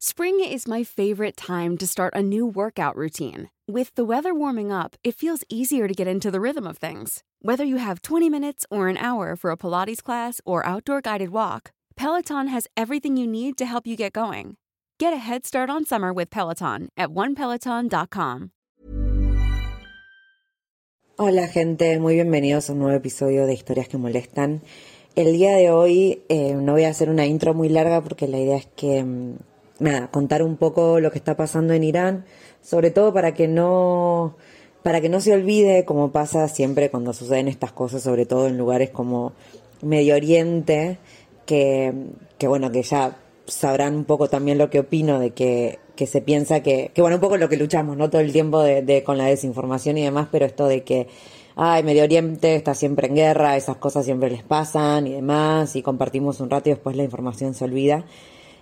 Spring is my favorite time to start a new workout routine. With the weather warming up, it feels easier to get into the rhythm of things. Whether you have 20 minutes or an hour for a Pilates class or outdoor guided walk, Peloton has everything you need to help you get going. Get a head start on summer with Peloton at onepeloton.com. Hola gente, muy bienvenidos a un nuevo episodio de Historias que Molestan. El día de hoy eh, no voy a hacer una intro muy larga porque la idea es que mm, nada, contar un poco lo que está pasando en Irán, sobre todo para que no para que no se olvide, como pasa siempre cuando suceden estas cosas, sobre todo en lugares como Medio Oriente, que, que bueno, que ya sabrán un poco también lo que opino de que, que se piensa que, que bueno, un poco lo que luchamos, ¿no? Todo el tiempo de, de, con la desinformación y demás, pero esto de que, ay, Medio Oriente está siempre en guerra, esas cosas siempre les pasan y demás, y compartimos un rato y después la información se olvida.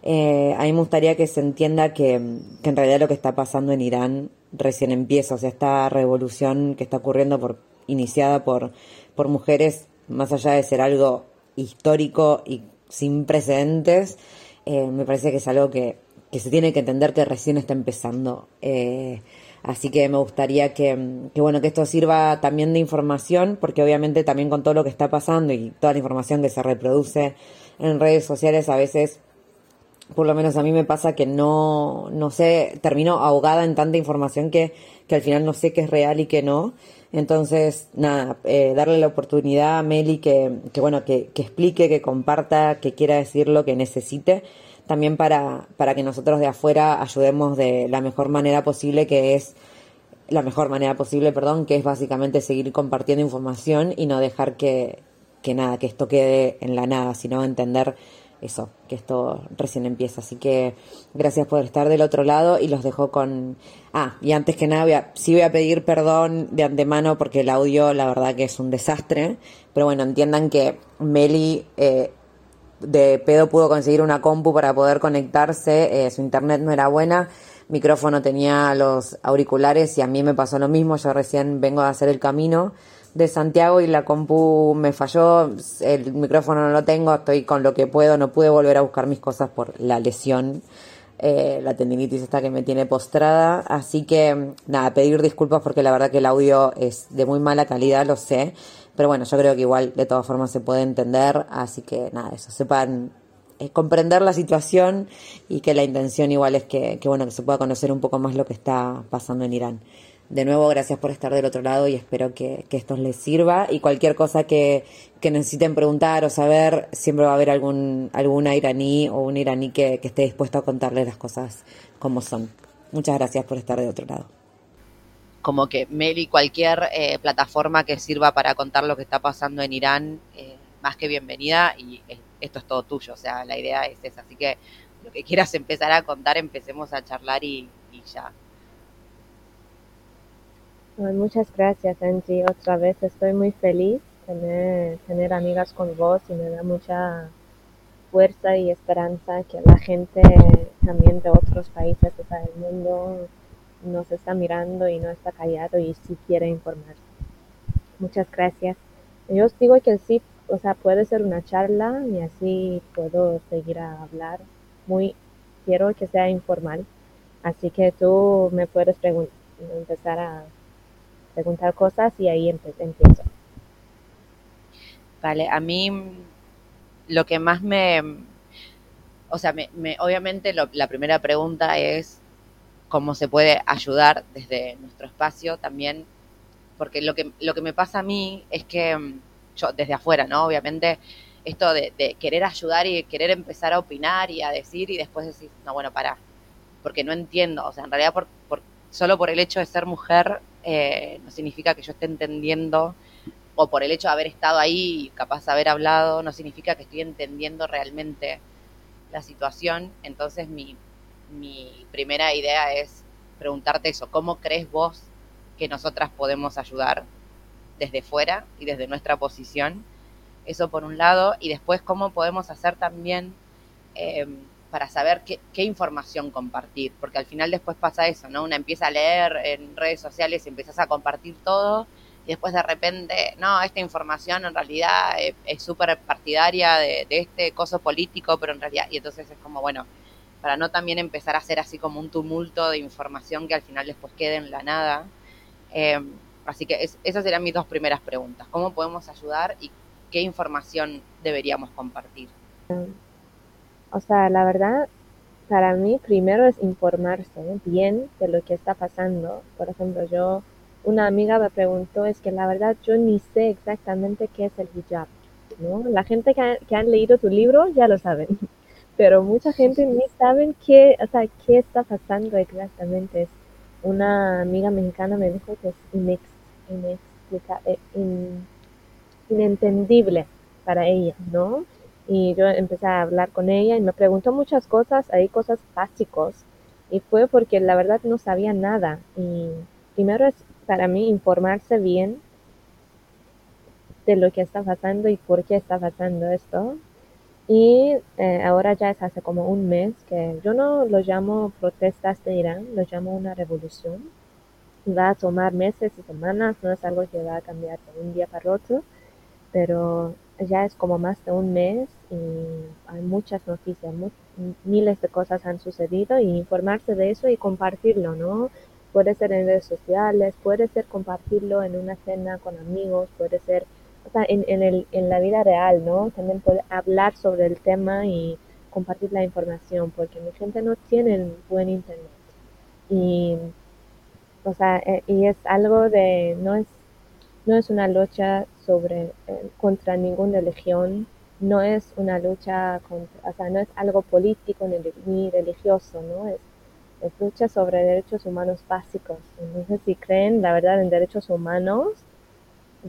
Eh, a mí me gustaría que se entienda que, que, en realidad lo que está pasando en Irán recién empieza, o sea, esta revolución que está ocurriendo por, iniciada por, por mujeres, más allá de ser algo histórico y sin precedentes, eh, me parece que es algo que, que, se tiene que entender que recién está empezando. Eh, así que me gustaría que, que, bueno, que esto sirva también de información, porque obviamente también con todo lo que está pasando y toda la información que se reproduce en redes sociales a veces por lo menos a mí me pasa que no, no sé, termino ahogada en tanta información que, que al final no sé qué es real y qué no. Entonces, nada, eh, darle la oportunidad a Meli que, que bueno, que, que, explique, que comparta, que quiera decir lo que necesite, también para, para que nosotros de afuera ayudemos de la mejor manera posible, que es la mejor manera posible, perdón, que es básicamente seguir compartiendo información y no dejar que, que nada, que esto quede en la nada, sino entender eso, que esto recién empieza. Así que gracias por estar del otro lado y los dejo con... Ah, y antes que nada, voy a, sí voy a pedir perdón de antemano porque el audio la verdad que es un desastre, pero bueno, entiendan que Meli eh, de pedo pudo conseguir una compu para poder conectarse, eh, su internet no era buena, micrófono tenía los auriculares y a mí me pasó lo mismo, yo recién vengo a hacer el camino de Santiago y la compu me falló, el micrófono no lo tengo, estoy con lo que puedo, no pude volver a buscar mis cosas por la lesión, eh, la tendinitis esta que me tiene postrada, así que nada, pedir disculpas porque la verdad que el audio es de muy mala calidad, lo sé, pero bueno, yo creo que igual de todas formas se puede entender, así que nada, eso, sepan eh, comprender la situación y que la intención igual es que, que bueno, que se pueda conocer un poco más lo que está pasando en Irán. De nuevo, gracias por estar del otro lado y espero que, que esto les sirva. Y cualquier cosa que, que, necesiten preguntar o saber, siempre va a haber algún, alguna iraní o un iraní que, que esté dispuesto a contarles las cosas como son. Muchas gracias por estar del otro lado como que Meli, cualquier eh, plataforma que sirva para contar lo que está pasando en Irán, eh, más que bienvenida y eh, esto es todo tuyo, o sea, la idea es esa, así que lo que quieras empezar a contar, empecemos a charlar y ya. Muchas gracias, Angie. Otra vez estoy muy feliz tener, tener amigas con vos y me da mucha fuerza y esperanza que la gente también de otros países del mundo nos está mirando y no está callado y sí quiere informar. Muchas gracias. Yo os digo que sí, o sea, puede ser una charla y así puedo seguir a hablar. Muy, quiero que sea informal. Así que tú me puedes empezar a preguntar cosas y ahí empiezo. Vale, a mí lo que más me, o sea, me, me, obviamente lo, la primera pregunta es cómo se puede ayudar desde nuestro espacio también, porque lo que, lo que me pasa a mí es que yo desde afuera, ¿no? Obviamente esto de, de querer ayudar y querer empezar a opinar y a decir y después decir, no, bueno, para, porque no entiendo, o sea, en realidad por, por, solo por el hecho de ser mujer eh, no significa que yo esté entendiendo, o por el hecho de haber estado ahí capaz de haber hablado, no significa que estoy entendiendo realmente la situación. Entonces mi, mi primera idea es preguntarte eso, ¿cómo crees vos que nosotras podemos ayudar desde fuera y desde nuestra posición? Eso por un lado, y después cómo podemos hacer también... Eh, para saber qué, qué, información compartir, porque al final después pasa eso, ¿no? Una empieza a leer en redes sociales y empiezas a compartir todo y después de repente, no, esta información en realidad es súper partidaria de, de, este coso político, pero en realidad, y entonces es como, bueno, para no también empezar a hacer así como un tumulto de información que al final después quede en la nada. Eh, así que esas eran mis dos primeras preguntas. ¿Cómo podemos ayudar y qué información deberíamos compartir? O sea, la verdad, para mí primero es informarse bien de lo que está pasando. Por ejemplo, yo, una amiga me preguntó, es que la verdad yo ni sé exactamente qué es el hijab. ¿no? La gente que, que han leído tu libro ya lo saben, pero mucha gente ni saben qué, o sea, qué está pasando exactamente. Una amiga mexicana me dijo que es inex, eh, inentendible para ella, ¿no? Y yo empecé a hablar con ella y me preguntó muchas cosas, hay cosas básicos y fue porque la verdad no sabía nada y primero es para mí informarse bien de lo que está pasando y por qué está pasando esto y eh, ahora ya es hace como un mes que yo no lo llamo protestas de Irán, lo llamo una revolución. Va a tomar meses y semanas, no es algo que va a cambiar de un día para otro, pero ya es como más de un mes y hay muchas noticias, miles de cosas han sucedido y informarse de eso y compartirlo, ¿no? Puede ser en redes sociales, puede ser compartirlo en una cena con amigos, puede ser, o sea, en, en, el, en la vida real, ¿no? También puede hablar sobre el tema y compartir la información, porque mi gente no tiene buen internet. Y, o sea, eh, y es algo de, no es, no es una lucha sobre, eh, contra ninguna religión, no es una lucha contra, o sea, no es algo político ni, religioso, ¿no? Es, es, lucha sobre derechos humanos básicos. Entonces, si creen, la verdad, en derechos humanos,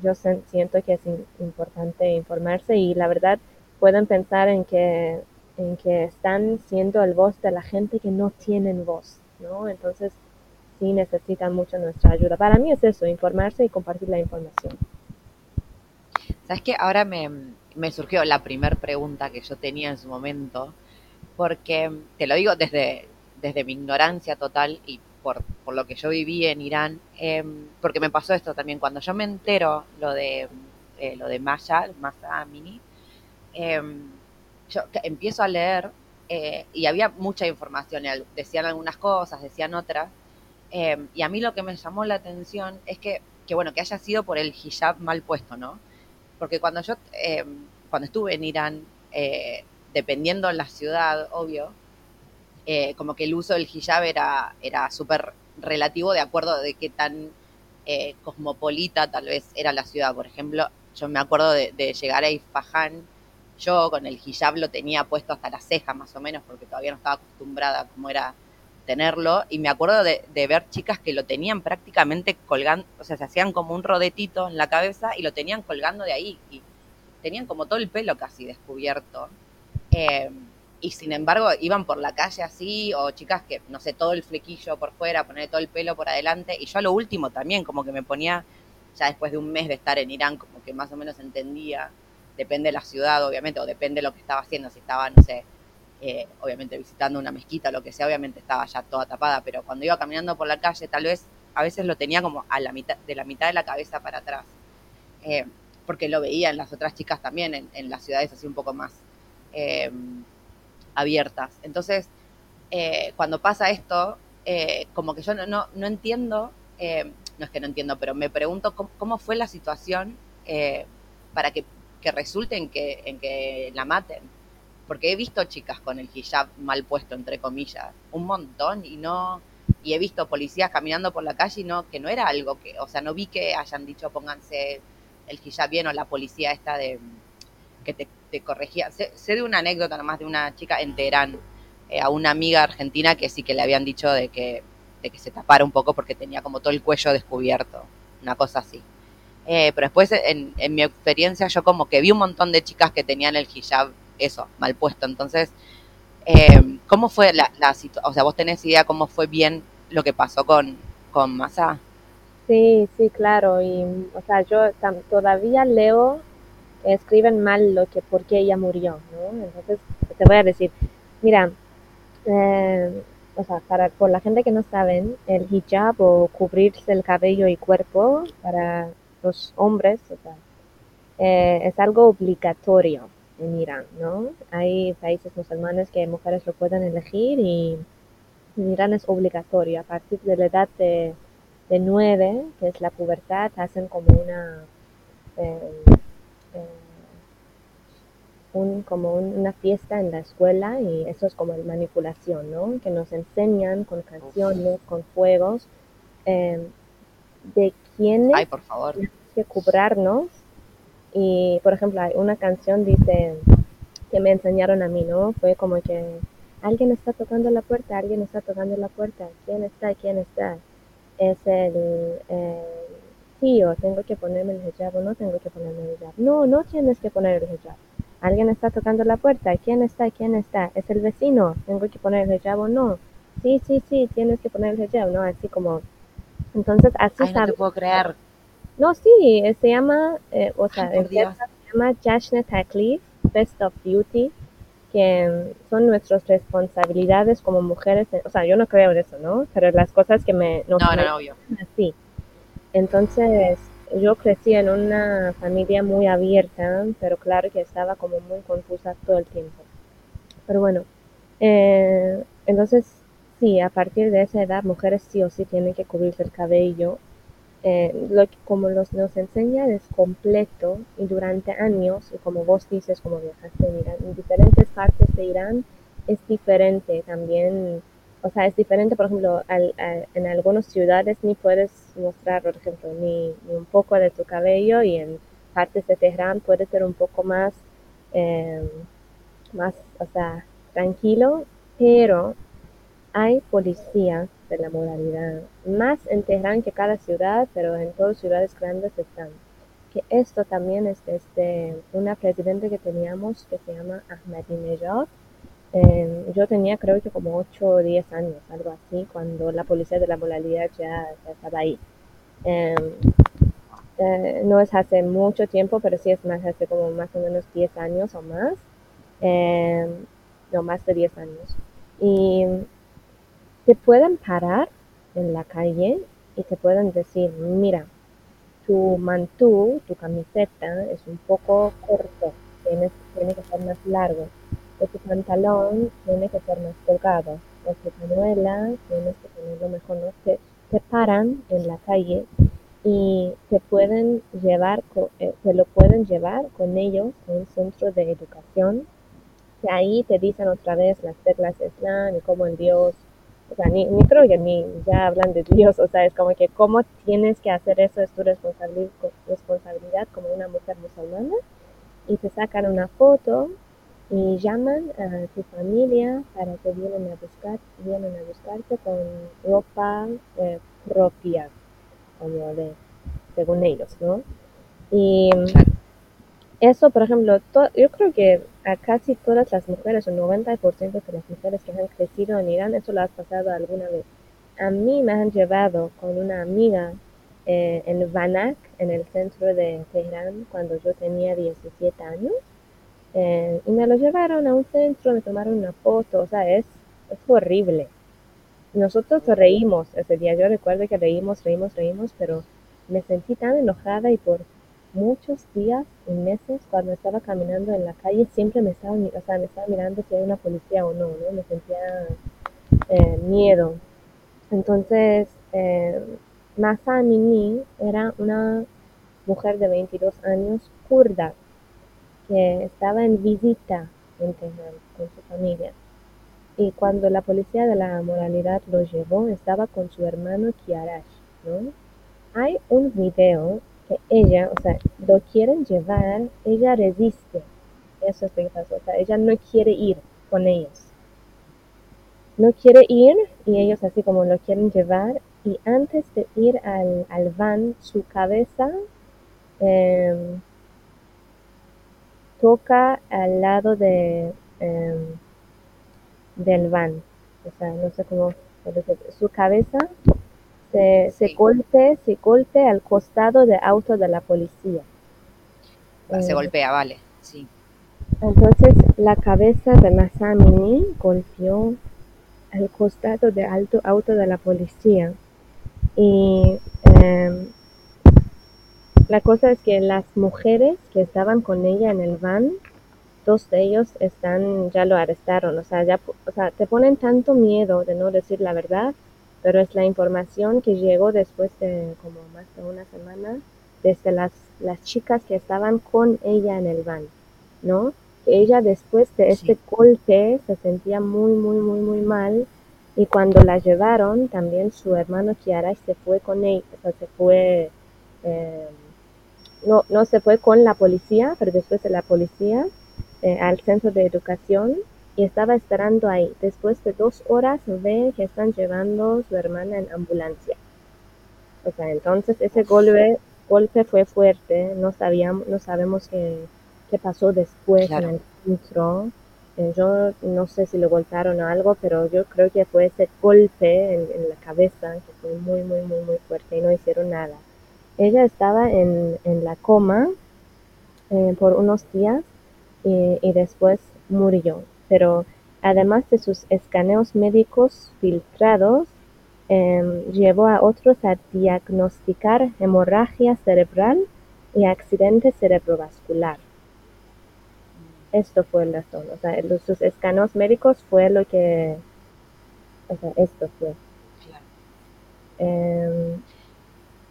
yo siento que es importante informarse y la verdad pueden pensar en que, en que están siendo el voz de la gente que no tienen voz, ¿no? Entonces, sí necesitan mucho nuestra ayuda. Para mí es eso, informarse y compartir la información. ¿Sabes qué? Ahora me, me surgió la primera pregunta que yo tenía en su momento, porque te lo digo desde, desde mi ignorancia total y por, por lo que yo viví en Irán, em, porque me pasó esto también, cuando yo me entero lo de, eh, lo de Maya, Masa Amini, em, yo empiezo a leer eh, y había mucha información, decían algunas cosas, decían otras, em, y a mí lo que me llamó la atención es que, que, bueno, que haya sido por el hijab mal puesto, ¿no? porque cuando yo, eh, cuando estuve en Irán, eh, dependiendo en la ciudad, obvio, eh, como que el uso del hijab era, era súper relativo de acuerdo de qué tan cosmopolita tal vez era la ciudad. Por ejemplo, yo me acuerdo de, llegar a Isfahan, yo con el hijab lo tenía puesto hasta la ceja más o menos, porque todavía no estaba acostumbrada como era tenerlo y me acuerdo de, ver chicas que lo tenían prácticamente colgando, o sea, se hacían como un rodetito en la cabeza y lo tenían colgando de ahí y tenían como todo el pelo casi descubierto. Eh, y sin embargo iban por la calle así, o chicas que, no sé, todo el flequillo por fuera, poner todo el pelo por adelante, y yo a lo último también, como que me ponía, ya después de un mes de estar en Irán, como que más o menos entendía, depende de la ciudad, obviamente, o depende de lo que estaba haciendo, si estaba, no sé, eh, obviamente visitando una mezquita, lo que sea, obviamente estaba ya toda tapada, pero cuando iba caminando por la calle, tal vez a veces lo tenía como a la mitad, de la mitad de la cabeza para atrás, eh, porque lo veía en las otras chicas también, en, las ciudades así un poco más eh, abiertas. Entonces, cuando pasa esto, como que yo no, no, no entiendo, no es que no entiendo, pero me pregunto cómo, fue la situación para que, que resulte en que, en que la maten porque he visto chicas con el hijab mal puesto, entre comillas, un montón, y no, y he visto policías caminando por la calle y no, que no era algo que, o sea, no vi que hayan dicho pónganse el hijab bien o la policía esta de que te, corregía. Sé, de una anécdota nomás de una chica en Teherán, eh, a una amiga argentina que sí que le habían dicho de que, de que se tapara un poco porque tenía como todo el cuello descubierto, una cosa así. Eh, pero después, en, en mi experiencia, yo como que vi un montón de chicas que tenían el hijab eso, mal puesto. Entonces, eh, ¿cómo fue la, la situación? O sea, ¿vos tenés idea cómo fue bien lo que pasó con, con Masa? Sí, sí, claro. Y, o sea, yo todavía leo escriben mal lo que, por qué ella murió, ¿no? Entonces, te voy a decir, mira, eh, o sea, para, por la gente que no saben, el hijab o cubrirse el cabello y cuerpo para los hombres, o sea, eh, es algo obligatorio en Irán, ¿no? Hay países musulmanes que mujeres lo pueden elegir y en Irán es obligatorio. A partir de la edad de, de 9, que es la pubertad, hacen como una... Eh, eh, un, como una fiesta en la escuela y eso es como manipulación, ¿no? Que nos enseñan con canciones, con juegos, eh, de quiénes Ay, por favor. que cobrarnos. Y, por ejemplo, hay una canción dice que me enseñaron a mí, ¿no? Fue como que alguien está tocando la puerta, alguien está tocando la puerta, ¿quién está? ¿quién está? Es el, tío, tengo que ponerme el hijab o no tengo que ponerme el hijab. No, no tienes que poner el hijab. Alguien está tocando la puerta, ¿quién está? ¿quién está? Es el vecino, tengo que poner el hijab o no. Sí, sí, sí, tienes que poner el hijab, ¿no? Así como entonces, así Ay, no te sabe- puedo creer. No, sí, se llama, eh, o sea, Ay, se llama Jashne Taklif, Best of Beauty, que mm, son nuestras responsabilidades como mujeres. O sea, yo no creo en eso, ¿no? Pero las cosas que me No, no, no, obvio. así. Entonces, yo crecí en una familia muy abierta, pero claro que estaba como muy confusa todo el tiempo. Pero bueno, eh, entonces, sí, a partir de esa edad, mujeres sí o sí tienen que cubrirse el cabello. Eh, lo que, como los, nos enseñan es completo y durante años, y como vos dices, como viajaste en Irán, en diferentes partes de Irán es diferente también. O sea, es diferente, por ejemplo, al- en algunas ciudades ni puedes mostrar, por ejemplo, ni, ni un poco de tu cabello y en partes de Teherán puede ser un poco más, eh, más, o sea, tranquilo, pero hay policías de la moralidad, más en Teherán que cada ciudad, pero en todas ciudades grandes están. Que esto también es desde una presidenta que teníamos que se llama Ahmadinejad. Eh, yo tenía creo que como 8 o 10 años, algo así, cuando la policía de la moralidad ya, ya estaba ahí. Eh, eh, no es hace mucho tiempo, pero sí es más hace como más o menos 10 años o más. Eh, no, más de 10 años. Y te pueden parar en la calle y te pueden decir, mira, tu mantú, tu camiseta es un poco corto, tienes, tiene que ser más largo, o tu pantalón tiene que ser más colgado, o tu pañuela tienes que ponerlo mejor, ¿no? Te, te paran en la calle y te pueden llevar, co- eh, te lo pueden llevar con ellos a un centro de educación que ahí te dicen otra vez las reglas de Islam y cómo el Dios, o sea, ni, ni creo que ni ya hablan de Dios, o sea, es como que cómo tienes que hacer eso es tu responsabili- responsabilidad como una mujer musulmana. Y te sacan una foto y llaman a tu familia para que vienen a buscar, vienen a buscarte con ropa eh, propia, como de, según ellos, ¿no? Y eso, por ejemplo, yo creo que a casi todas las mujeres, el 90% de las mujeres que han crecido en Irán, eso lo has pasado alguna vez. A mí me han llevado con una amiga eh, en Vanak, en el centro de Teherán, cuando yo tenía 17 años. Eh, y me lo llevaron a un centro, me tomaron una foto, o sea, es, es horrible. Nosotros reímos ese día, yo recuerdo que reímos, reímos, reímos, pero me sentí tan enojada y por muchos días y meses cuando estaba caminando en la calle siempre me estaba, o sea, me estaba mirando si hay una policía o no, ¿no? Me sentía eh, miedo. Entonces, eh, Masa era una mujer de 22 años kurda que estaba en visita en Teherán con su familia. Y cuando la policía de la moralidad lo llevó, estaba con su hermano Kiarash, ¿no? Hay un video que ella, o sea, lo quieren llevar, ella resiste. Eso es lo que pasó. O sea, ella no quiere ir con ellos. No quiere ir y ellos así como lo quieren llevar. Y antes de ir al, al van, su cabeza em, toca al lado de, em, del van. O sea, no sé cómo. Su cabeza se, se Sí. golpe, se golpe al costado del auto de la policía. Se Eh, golpea, vale. Sí. Entonces la cabeza de Masamini golpeó al costado del alto auto de la policía. Y em, la cosa es que las mujeres que estaban con ella en el van dos de ellos están, ya lo arrestaron, o sea, ya, o sea, te ponen tanto miedo de no decir la verdad, pero es la información que llegó después de como más de una semana desde las, las chicas que estaban con ella en el van, ¿no? Ella después de este golpe se sentía muy, muy, muy, muy mal y cuando la llevaron también su hermano Kiara se fue con ella, o sea, se fue, eh, no, no se fue con la policía, pero después de la policía eh, al centro de educación y estaba esperando ahí. Después de dos horas ve que están llevando a su hermana en ambulancia. O sea, entonces ese golpe, golpe fue fuerte, no sabíamos, no sabemos qué, qué pasó después en el centro. Eh, yo no sé si lo golpearon o algo, pero yo creo que fue ese golpe en, la cabeza que fue muy, muy, muy, muy fuerte y no hicieron nada. Ella estaba en, en la coma eh, por unos días y, después murió. Pero además de sus escaneos médicos filtrados, em, llevó a otros a diagnosticar hemorragia cerebral y accidente cerebrovascular. Esto fue la zona, o sea, los, sus escaneos médicos fue lo que, o sea, esto fue. Em,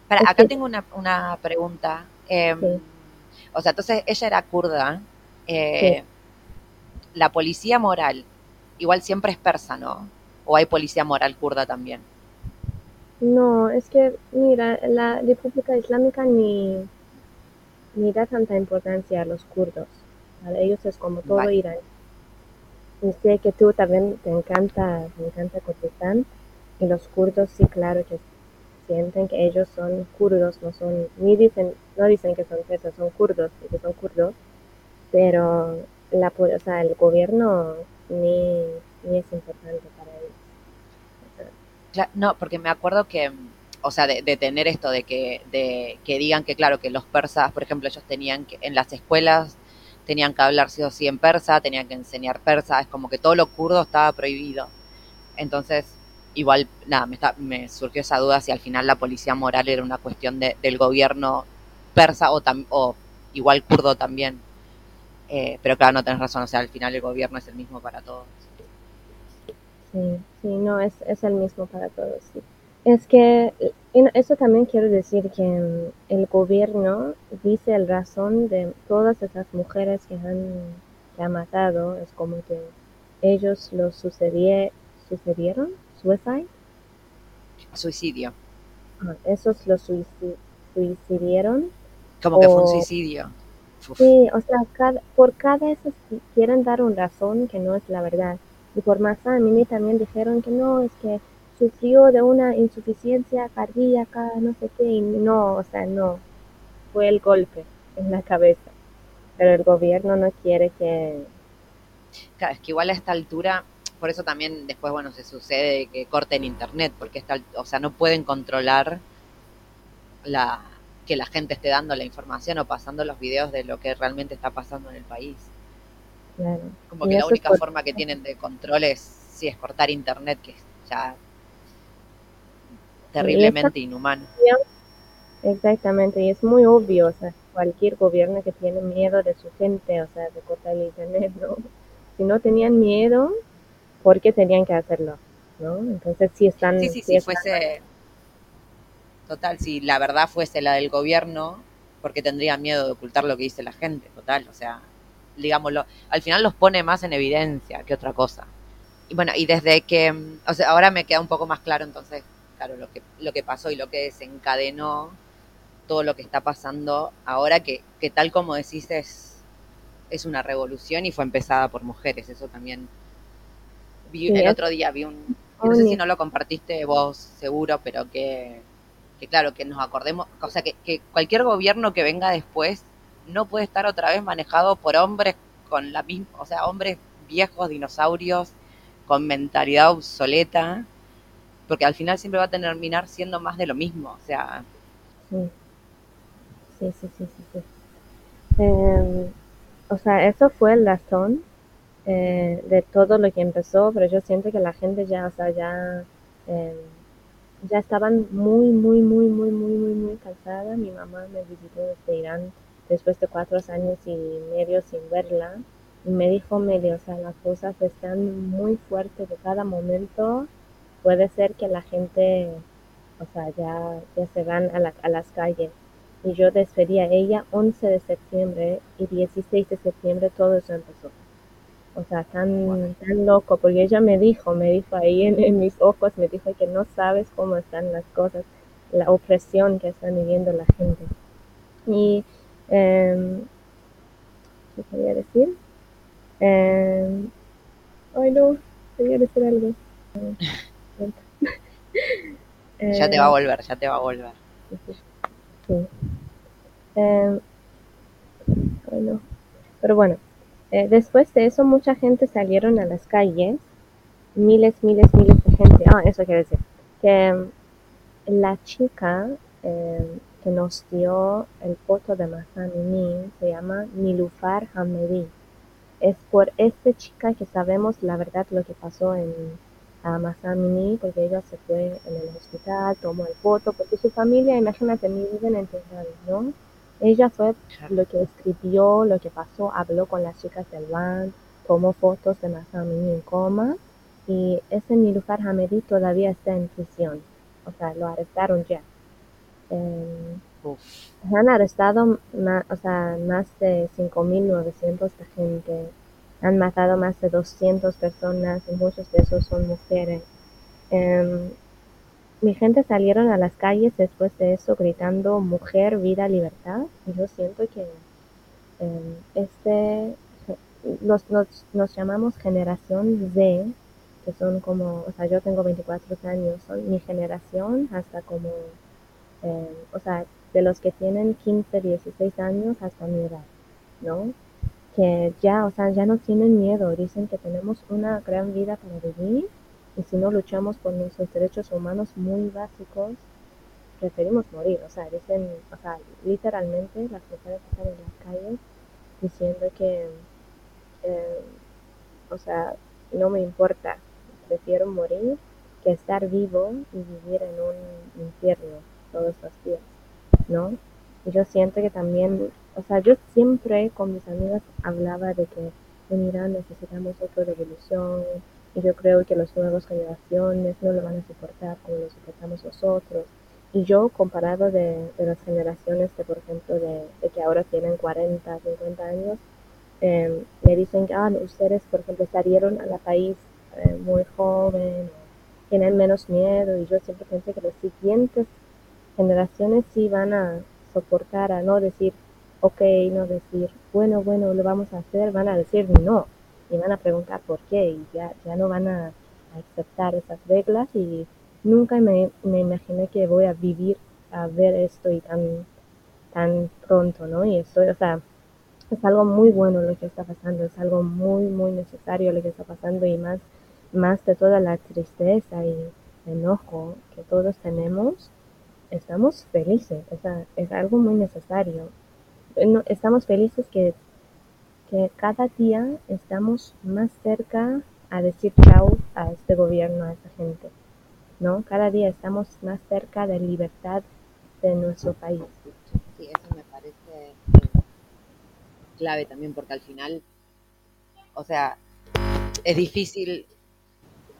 Para, acá tengo una, una pregunta. Em, o sea, entonces ella era kurda, eh, la policía moral, igual siempre es persa, ¿no? ¿O hay policía moral kurda también? No, es que, mira, la República Islámica ni, ni da tanta importancia a los kurdos. Para ellos es como todo Irán. Y sé que tú también te encanta, te encanta Kurdistán. Y los kurdos sí, claro que sienten que ellos son kurdos, no son, ni dicen, no dicen que son persas, son kurdos, que son kurdos pero la, o sea, el gobierno ni, ni es importante para ellos. no, porque me acuerdo que, o sea, de, tener esto de que, de que digan que, claro, que los persas, por ejemplo, ellos tenían que, en las escuelas tenían que hablar sí o sí en persa, tenían que enseñar persa, es como que todo lo kurdo estaba prohibido. Entonces, igual, nada, me, está, me surgió esa duda si al final la policía moral era una cuestión de, del gobierno persa o, o igual kurdo también. Eh, pero claro, no tenés razón, o sea, al final el gobierno es el mismo para todos. Sí, sí, no, es, es el mismo para todos, sí. Es que eso también quiero decir que mm, el gobierno dice el razón de todas esas mujeres que han, que han matado, es como que ellos lo sucedie, sucedieron, suicide. Suicidio. Ah, esos lo suicidieron. Como que fue un suicidio. Sí, o sea, por cada eso quieren dar una razón que no es la verdad. Y por más a mí también dijeron que no, es que sufrió de una insuficiencia cardíaca, no sé qué, y no, o sea, no, fue el golpe en la cabeza. Pero el gobierno no quiere que... Claro, es que igual a esta altura, por eso también después, bueno, se sucede que corten internet, porque está, o sea, no pueden controlar la, que la gente esté dando la información o pasando los videos de lo que realmente está pasando en el país. Como que la única forma que tienen de control es, sí, es cortar internet, que es ya terriblemente inhumano. Exactamente, y es muy obvio, o sea, cualquier gobierno que tiene miedo de su gente, o sea, de cortar el internet, ¿no? Si no tenían miedo, ¿por qué tenían que hacerlo? ¿No? Entonces, si están... Sí, sí, si fuese Total, si la verdad fuese la del gobierno, porque tendría miedo de ocultar lo que dice la gente, total, o sea, digámoslo, al final los pone más en evidencia que otra cosa. Y bueno, y desde que, o sea, ahora me queda un poco más claro entonces, claro, lo que, lo que pasó y lo que desencadenó todo lo que está pasando ahora, que, que tal como decís es, es una revolución y fue empezada por mujeres, eso también. Vi, el otro día vi un, no sé si no lo compartiste vos seguro, pero que que claro, que nos acordemos, o sea, que, cualquier gobierno que venga después no puede estar otra vez manejado por hombres con la misma, o sea, hombres viejos, dinosaurios, con mentalidad obsoleta, porque al final siempre va a terminar siendo más de lo mismo, o sea. Sí, sí, sí, sí, sí. Em, o sea, eso fue el razón eh, de todo lo que empezó, pero yo siento que la gente ya, o sea, ya... Eh, ya estaban muy, muy, muy, muy, muy, muy, muy cansada. Mi mamá me visitó desde Irán después de cuatro años y medio sin verla. Y me dijo Meli, o sea, las cosas están muy fuertes de cada momento. Puede ser que la gente, o sea, ya, ya se van a, a las calles. Y yo despedí a ella 11 de septiembre y 16 de septiembre todo eso empezó. O sea, tan, tan loco, porque ella me dijo, me dijo ahí en, mis ojos, me dijo que no sabes cómo están las cosas, la opresión que está viviendo la gente. Y, eh, ¿qué quería decir? Eh, ay, no, quería decir algo. ya te va a volver, ya te va a volver. Sí. Eh, bueno, pero bueno, eh, después de eso, mucha gente salieron a las calles, miles, miles, miles de gente. Ah, eso quiere decir que mm, la chica eh, que nos dio el foto de Masamini se llama Nilufar Hamedi. Es por esta chica que sabemos la verdad lo que pasó en a Masamini, porque ella se fue en el hospital, tomó el foto, porque su familia, imagínate, viven en Tehran, ¿no? Ella fue lo que escribió, lo que pasó, habló con las chicas del van, tomó fotos de Masami en coma y ese Nilufar Hamedi todavía está en prisión. O sea, lo arrestaron ya. Eh, han arrestado más, o sea, más de 5.900 de gente. Han matado más de 200 personas y muchos de esos son mujeres. Eh, mi gente salieron a las calles después de eso gritando mujer, vida, libertad. Y yo siento que em, este, nos, nos, llamamos generación Z, que son como, o sea, yo tengo 24 años, son mi generación hasta como, em, o sea, de los que tienen 15, 16 años hasta mi edad, ¿no? Que ya, o sea, ya no tienen miedo, dicen que tenemos una gran vida para vivir y si no luchamos por nuestros derechos humanos muy básicos, preferimos morir. O sea, dicen, o sea, literalmente las mujeres están en las calles diciendo que, eh, o sea, no me importa, prefiero morir que estar vivo y vivir en un infierno todos los días, ¿no? Y yo siento que también, o sea, yo siempre con mis amigas hablaba de que en Irán necesitamos otra revolución, y yo creo que las nuevas generaciones no lo van a soportar como lo soportamos nosotros. Y yo, comparado de, las generaciones, de, por ejemplo, de, que ahora tienen 40, 50 años, eh, me dicen que ah, ustedes, por ejemplo, salieron a la país eh, muy joven, tienen menos miedo, y yo siempre pensé que las siguientes generaciones sí van a soportar, a no decir, ok, no decir, bueno, bueno, lo vamos a hacer, van a decir no y van a preguntar por qué y ya, ya no van a, aceptar esas reglas y nunca me, me, imaginé que voy a vivir a ver esto y tan, tan pronto, ¿no? Y estoy, o sea, es algo muy bueno lo que está pasando, es algo muy, muy necesario lo que está pasando y más, más de toda la tristeza y enojo que todos tenemos, estamos felices, sea, es algo muy necesario. estamos felices que que cada día estamos más cerca a decir chao a este gobierno, a esta gente, ¿no? Cada día estamos más cerca de libertad de nuestro país. Sí, eso me parece eh, clave también porque al final, o sea, es difícil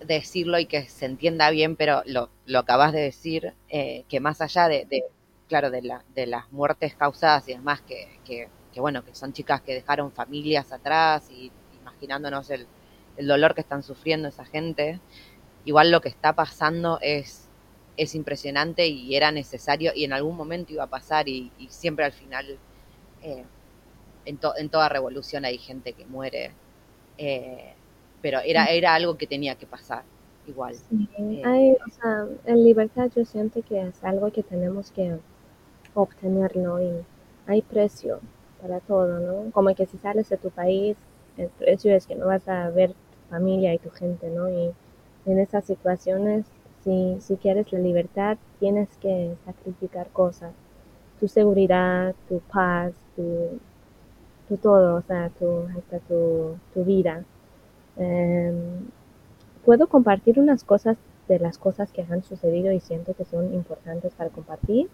decirlo y que se entienda bien, pero lo, lo acabas de decir, eh, que más allá de, claro, de, la, de las muertes causadas y demás que, que que bueno, que son chicas que dejaron familias atrás y imaginándonos el, dolor que están sufriendo esa gente, igual lo que está pasando es, es impresionante y era necesario y en algún momento iba a pasar y, siempre al final eh, en, en, toda revolución hay gente que muere, eh, pero era, era algo que tenía que pasar igual. Eh, hay, o sea, en libertad yo siento que es algo que tenemos que obtenerlo y hay precio para todo, ¿no? Como que si sales de tu país, el precio es que no vas a ver tu familia y tu gente, ¿no? Y en esas situaciones, si, si quieres la libertad, tienes que sacrificar cosas. Tu seguridad, tu paz, tu, tu todo, o sea, tu, hasta tu, tu vida. Em, puedo compartir unas cosas de las cosas que han sucedido y siento que son importantes para compartir.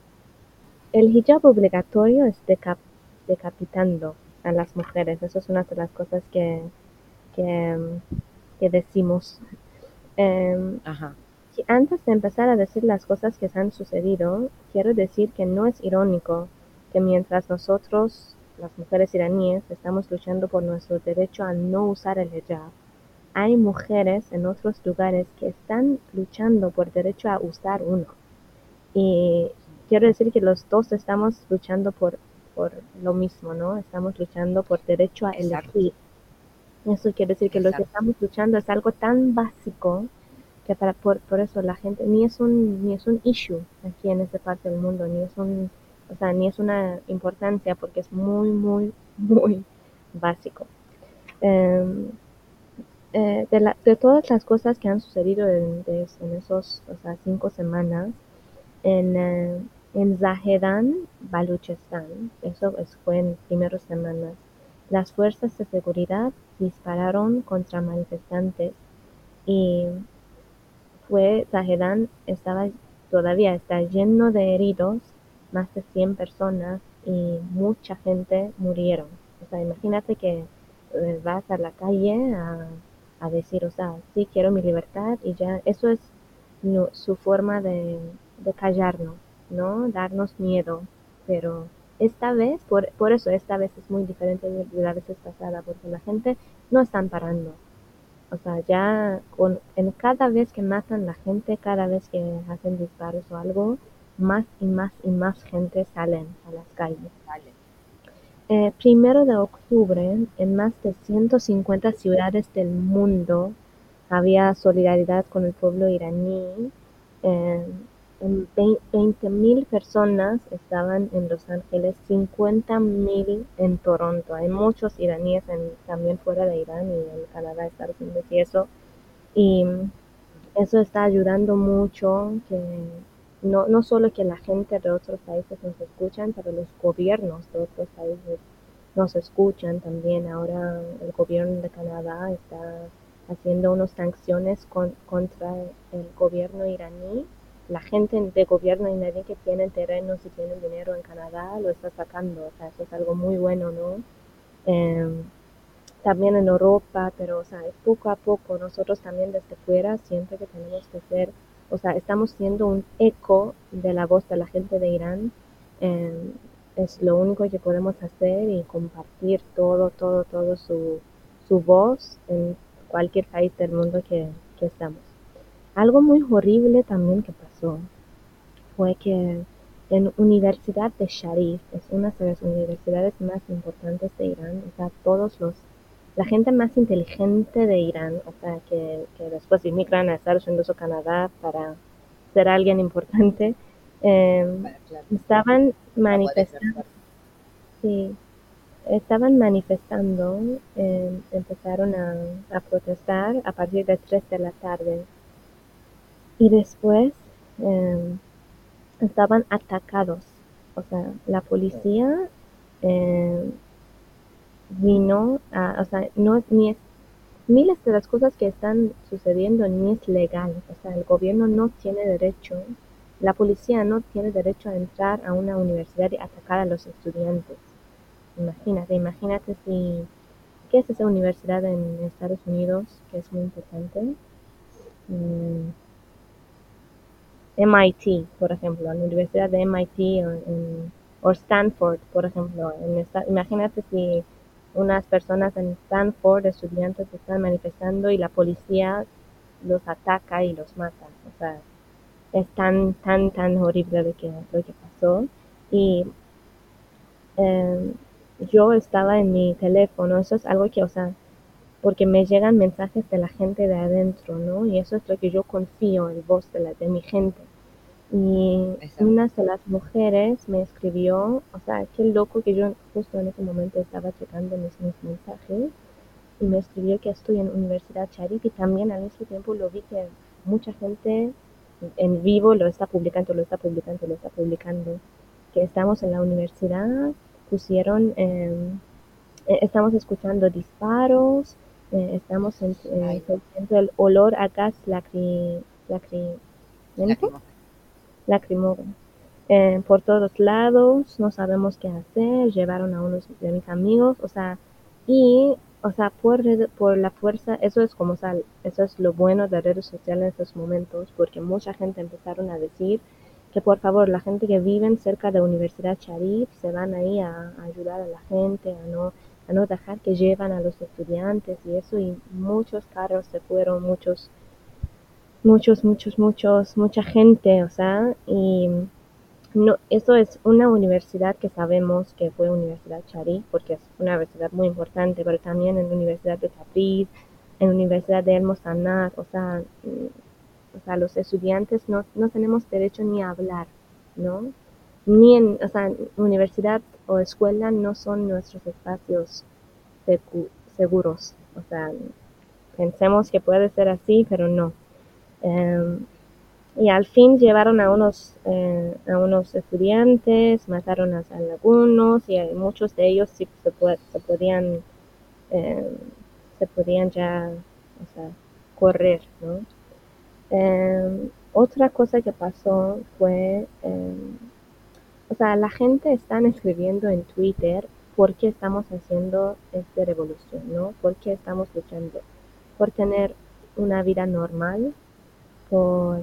El hijab obligatorio es de cap decapitando a las mujeres. Eso es una de las cosas que, que, que decimos. Em, Ajá. si antes de empezar a decir las cosas que se han sucedido, quiero decir que no es irónico que mientras nosotros, las mujeres iraníes, estamos luchando por nuestro derecho a no usar el hijab, hay mujeres en otros lugares que están luchando por derecho a usar uno. Y quiero decir que los dos estamos luchando por, por lo mismo, ¿no? Estamos luchando por derecho a Exacto. elegir. Eso quiere decir que lo que estamos luchando es algo tan básico que para por, por eso la gente ni es un ni es un issue aquí en esta parte del mundo, ni es un o sea, ni es una importancia porque es muy muy muy básico. Em, eh, de, la- de todas las cosas que han sucedido en, de- en esos o sea, cinco semanas, en, eh, en Zahedan, Baluchistán, eso es- fue en primeras semanas, las fuerzas de seguridad dispararon contra manifestantes y fue, Zahedan estaba, todavía está lleno de heridos, más de 100 personas y mucha gente murieron. O sea, imagínate que eh, vas a la calle a, decir, o sea, sí quiero mi libertad y ya, eso es su forma de callarnos, ¿no? Darnos miedo, pero esta vez, por, por eso esta vez es muy diferente de, de la vez pasada, porque la gente no están parando. O sea, ya con, en cada vez que matan la gente, cada vez que hacen disparos o algo, más y más y más gente salen a las calles. Eh, primero de octubre, en más de 150 ciudades del mundo había solidaridad con el pueblo iraní. Eh, 20.000 personas estaban en Los Ángeles, 50.000 en Toronto. Hay muchos iraníes en- también fuera de Irán y en Canadá, Estados Unidos y eso. Y eso está ayudando mucho que no, no solo que la gente de otros países nos escuchan, pero los gobiernos de otros países nos escuchan también. Ahora el gobierno de Canadá está haciendo unas sanciones con- contra el gobierno iraní. La gente de gobierno iraní que tiene terrenos y tiene dinero en Canadá lo está sacando. O sea, eso es algo muy bueno, ¿no? Em, también en Europa, pero o sea, es poco a poco, nosotros también desde fuera siempre que tenemos que ser, o sea, estamos siendo un eco de la voz de la gente de Irán, eh, es lo único que podemos hacer y compartir todo, todo, todo su, su voz en cualquier país del mundo que, que estamos. Algo muy horrible también que pasó fue que en Universidad de Sharif, es una de las universidades más importantes de Irán, o sea, todos los, la gente más inteligente de Irán, o sea, que, que después inmigran a Estados Unidos o Canadá para ser alguien importante, eh, estaban manifestando, sí, estaban manifestando, eh, empezaron a, a protestar a partir de 3 de la tarde y después eh, estaban atacados. O sea, la policía eh, vino a, o sea, no es ni es, miles de las cosas que están sucediendo ni es legal. O sea, el gobierno no tiene derecho, la policía no tiene derecho a entrar a una universidad y atacar a los estudiantes. Imagínate, imagínate si, ¿qué es esa universidad en Estados Unidos que es muy importante? Mm, MIT, por ejemplo, la Universidad de MIT o, en- Stanford, por ejemplo. En imagínate si unas personas en Stanford, estudiantes, están manifestando y la policía los ataca y los mata. O sea, es tan, tan, tan horrible lo que, lo que pasó. Y eh, yo estaba en mi teléfono, eso es algo que, o sea, porque me llegan mensajes de la gente de adentro, ¿no? Y eso es lo que yo confío en voz de, la, de mi gente. Y Exacto. una de las mujeres me escribió, o sea, qué loco que yo justo en ese momento estaba checando mis, mis mensajes y me escribió que estoy en Universidad Sharif y también al mismo tiempo lo vi que mucha gente en vivo lo está publicando, lo está publicando, lo está publicando, que estamos en la universidad, pusieron, eh, eh, estamos escuchando disparos, eh, estamos en, eh, sintiendo el olor a gas lacri, lacri. Lacrimógeno. eh, por todos lados, no sabemos qué hacer, llevaron a unos de mis amigos, o sea, y, o sea, por, por la fuerza, eso es como, sal eso es lo bueno de redes sociales en estos momentos, porque mucha gente empezaron a decir que por favor, la gente que vive cerca de Universidad Sharif se van ahí a, a ayudar a la gente, a no, a no dejar que llevan a los estudiantes y eso, y muchos carros se fueron, muchos, muchos, muchos, muchos, mucha gente, o sea, y no, eso es una universidad que sabemos que fue Universidad Chari, porque es una universidad muy importante, pero también en la Universidad de Tabriz, en la Universidad de El o sea, mm, o sea, los estudiantes no, no tenemos derecho ni a hablar, ¿no? Ni en, o sea, universidad o escuela no son nuestros espacios seguros, o sea, pensemos que puede ser así, pero no. Em, y al fin llevaron a unos, eh, a unos estudiantes, mataron a, algunos y muchos de ellos sí se, se podían, eh, se podían ya o sea, correr, ¿no? Eh, otra cosa que pasó fue, o sea, la gente está escribiendo en Twitter por qué estamos haciendo esta revolución, ¿no? ¿Por qué estamos luchando? Por tener una vida normal, por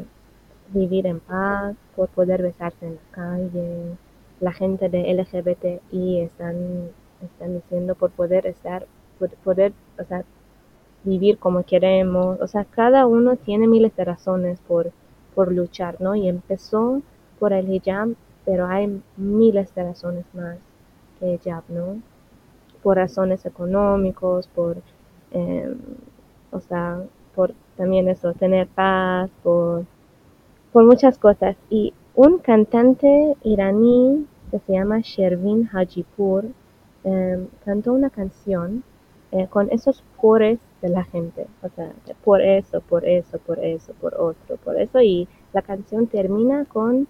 vivir en paz, por poder besarse en la calle. La gente de LGBTI están, están diciendo por poder estar, por poder, o sea, vivir como queremos. O sea, cada uno tiene miles de razones por, por luchar, ¿no? Y empezó por el hijab, pero hay miles de razones más que hijab, ¿no? Por razones económicos, por, eh, o sea, por también eso, tener paz, por por muchas cosas. Y un cantante iraní que se llama Shervin Hajipur em, cantó una canción eh, con esos pores de la gente, o sea, por eso, por eso, por eso, por otro, por eso, y la canción termina con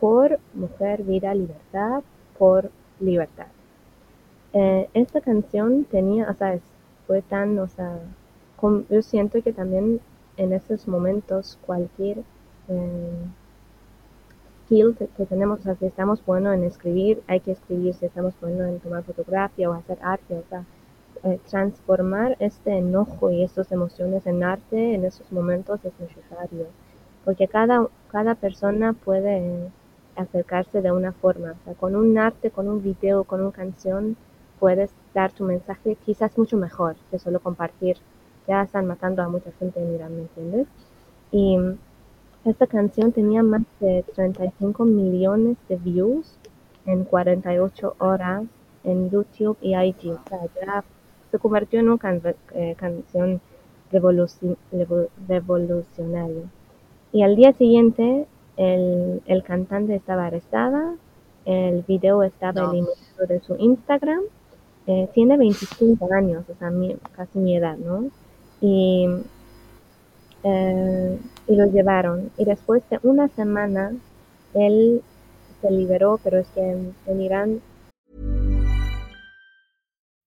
por mujer, vida, libertad, por libertad. Eh, esta canción tenía, o sea, fue tan, o sea, yo siento que también en esos momentos cualquier eh, skill que, tenemos, o sea, si estamos buenos en escribir, hay que escribir, si estamos buenos en tomar fotografía o hacer arte, o sea, eh, transformar este enojo y estas emociones en arte en esos momentos es necesario, porque cada, cada persona puede acercarse de una forma, o sea, con un arte, con un video, con una canción, puedes dar tu mensaje quizás mucho mejor que solo compartir. Ya están matando a mucha gente en Irán, ¿me entiendes? Y esta canción tenía más de 35 millones de views en 48 horas en YouTube y iTunes. O sea, ya se convirtió en una eh, canción revolucionaria. Y al día siguiente, el, el cantante estaba arrestada, el video estaba eliminado de su Instagram. Eh, tiene 25 años, o sea, casi mi edad, ¿no? Y eh, y lo llevaron. Y después de una semana, él se liberó, pero es que en, en Irán.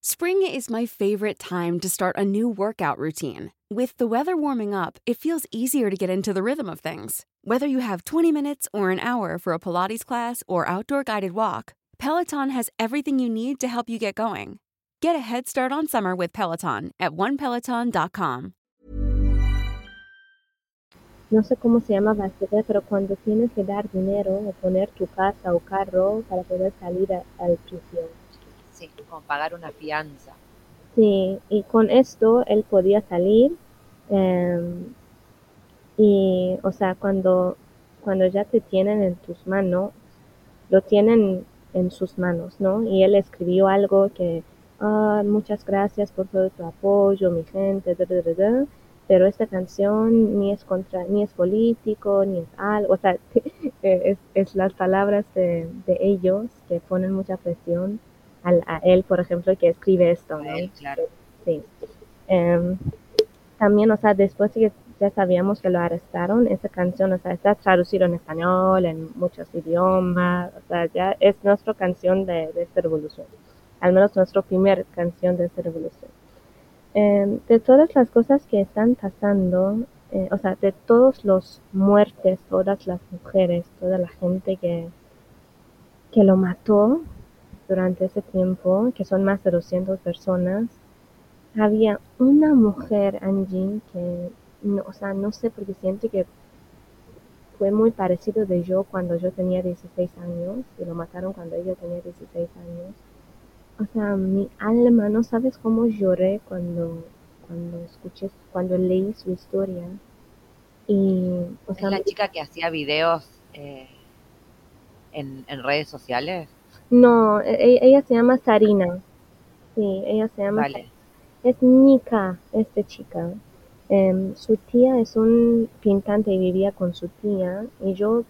Spring is my favorite time to start a new workout routine. With the weather warming up, it feels easier to get into the rhythm of things. Whether you have 20 minutes or an hour for a Pilates class or outdoor guided walk, Peloton has everything you need to help you get going. Get a head start on summer with Peloton at onepeloton.com. no sé cómo se llama básicamente, pero cuando tienes que dar dinero o poner tu casa o carro para poder salir al prisión. Como pagar una fianza. Sí, y con esto él podía salir em, y, o sea, cuando, cuando ya te tienen en tus manos, lo tienen en sus manos, ¿no? Y él escribió algo que, ah, muchas gracias por todo tu apoyo, mi gente, pero esta canción ni es contra, ni es político, ni es algo, o sea, es, es las palabras de, de, ellos que ponen mucha presión a él, por ejemplo, que escribe esto, ¿no? claro. Sí. Um, también, o sea, después que ya sabíamos que lo arrestaron, esa canción, o sea, está traducido en español, en muchos idiomas, o sea, ya es nuestra canción de, de esta revolución, al menos nuestra primera canción de esta revolución. Em, de todas las cosas que están pasando, eh, o sea, de todas las muertes, todas las mujeres, toda la gente que, que lo mató durante ese tiempo, que son más de 200 personas, había una mujer, Angie, que, no, o sea, no sé porque siento que fue muy parecido de yo cuando yo tenía 16 años y lo mataron cuando ella tenía 16 años. O sea, mi alma, no sabes cómo lloré cuando, cuando escuché, cuando leí su historia. Y, o ¿Es sea, la chica que hacía videos eh, en, en redes sociales? No, e- e- ella se llama Sarina. Sí, ella se llama Vale. Es Nika, esta chica. Em, su tía es un pintante y vivía con su tía. Y yo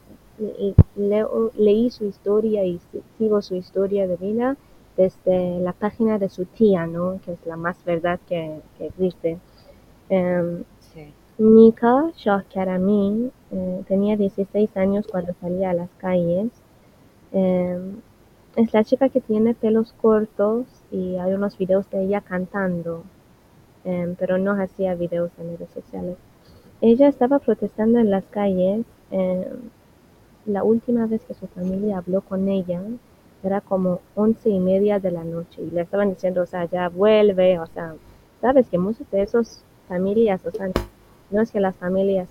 leo- leí su historia y si- sigo su historia de vida desde la página de su tía, ¿no? Que es la más verdad que, que existe. Em, Sí. Nika Shahkarami eh, tenía 16 años cuando salía a las calles. Em, es la chica que tiene pelos cortos y hay unos videos de ella cantando, em, pero no hacía videos en redes sociales. Ella estaba protestando en las calles. em, la última vez que su familia habló con ella era como once y media de la noche y le estaban diciendo, o sea, ya vuelve, o sea, sabes que muchas de esas familias, o sea, no es que las familias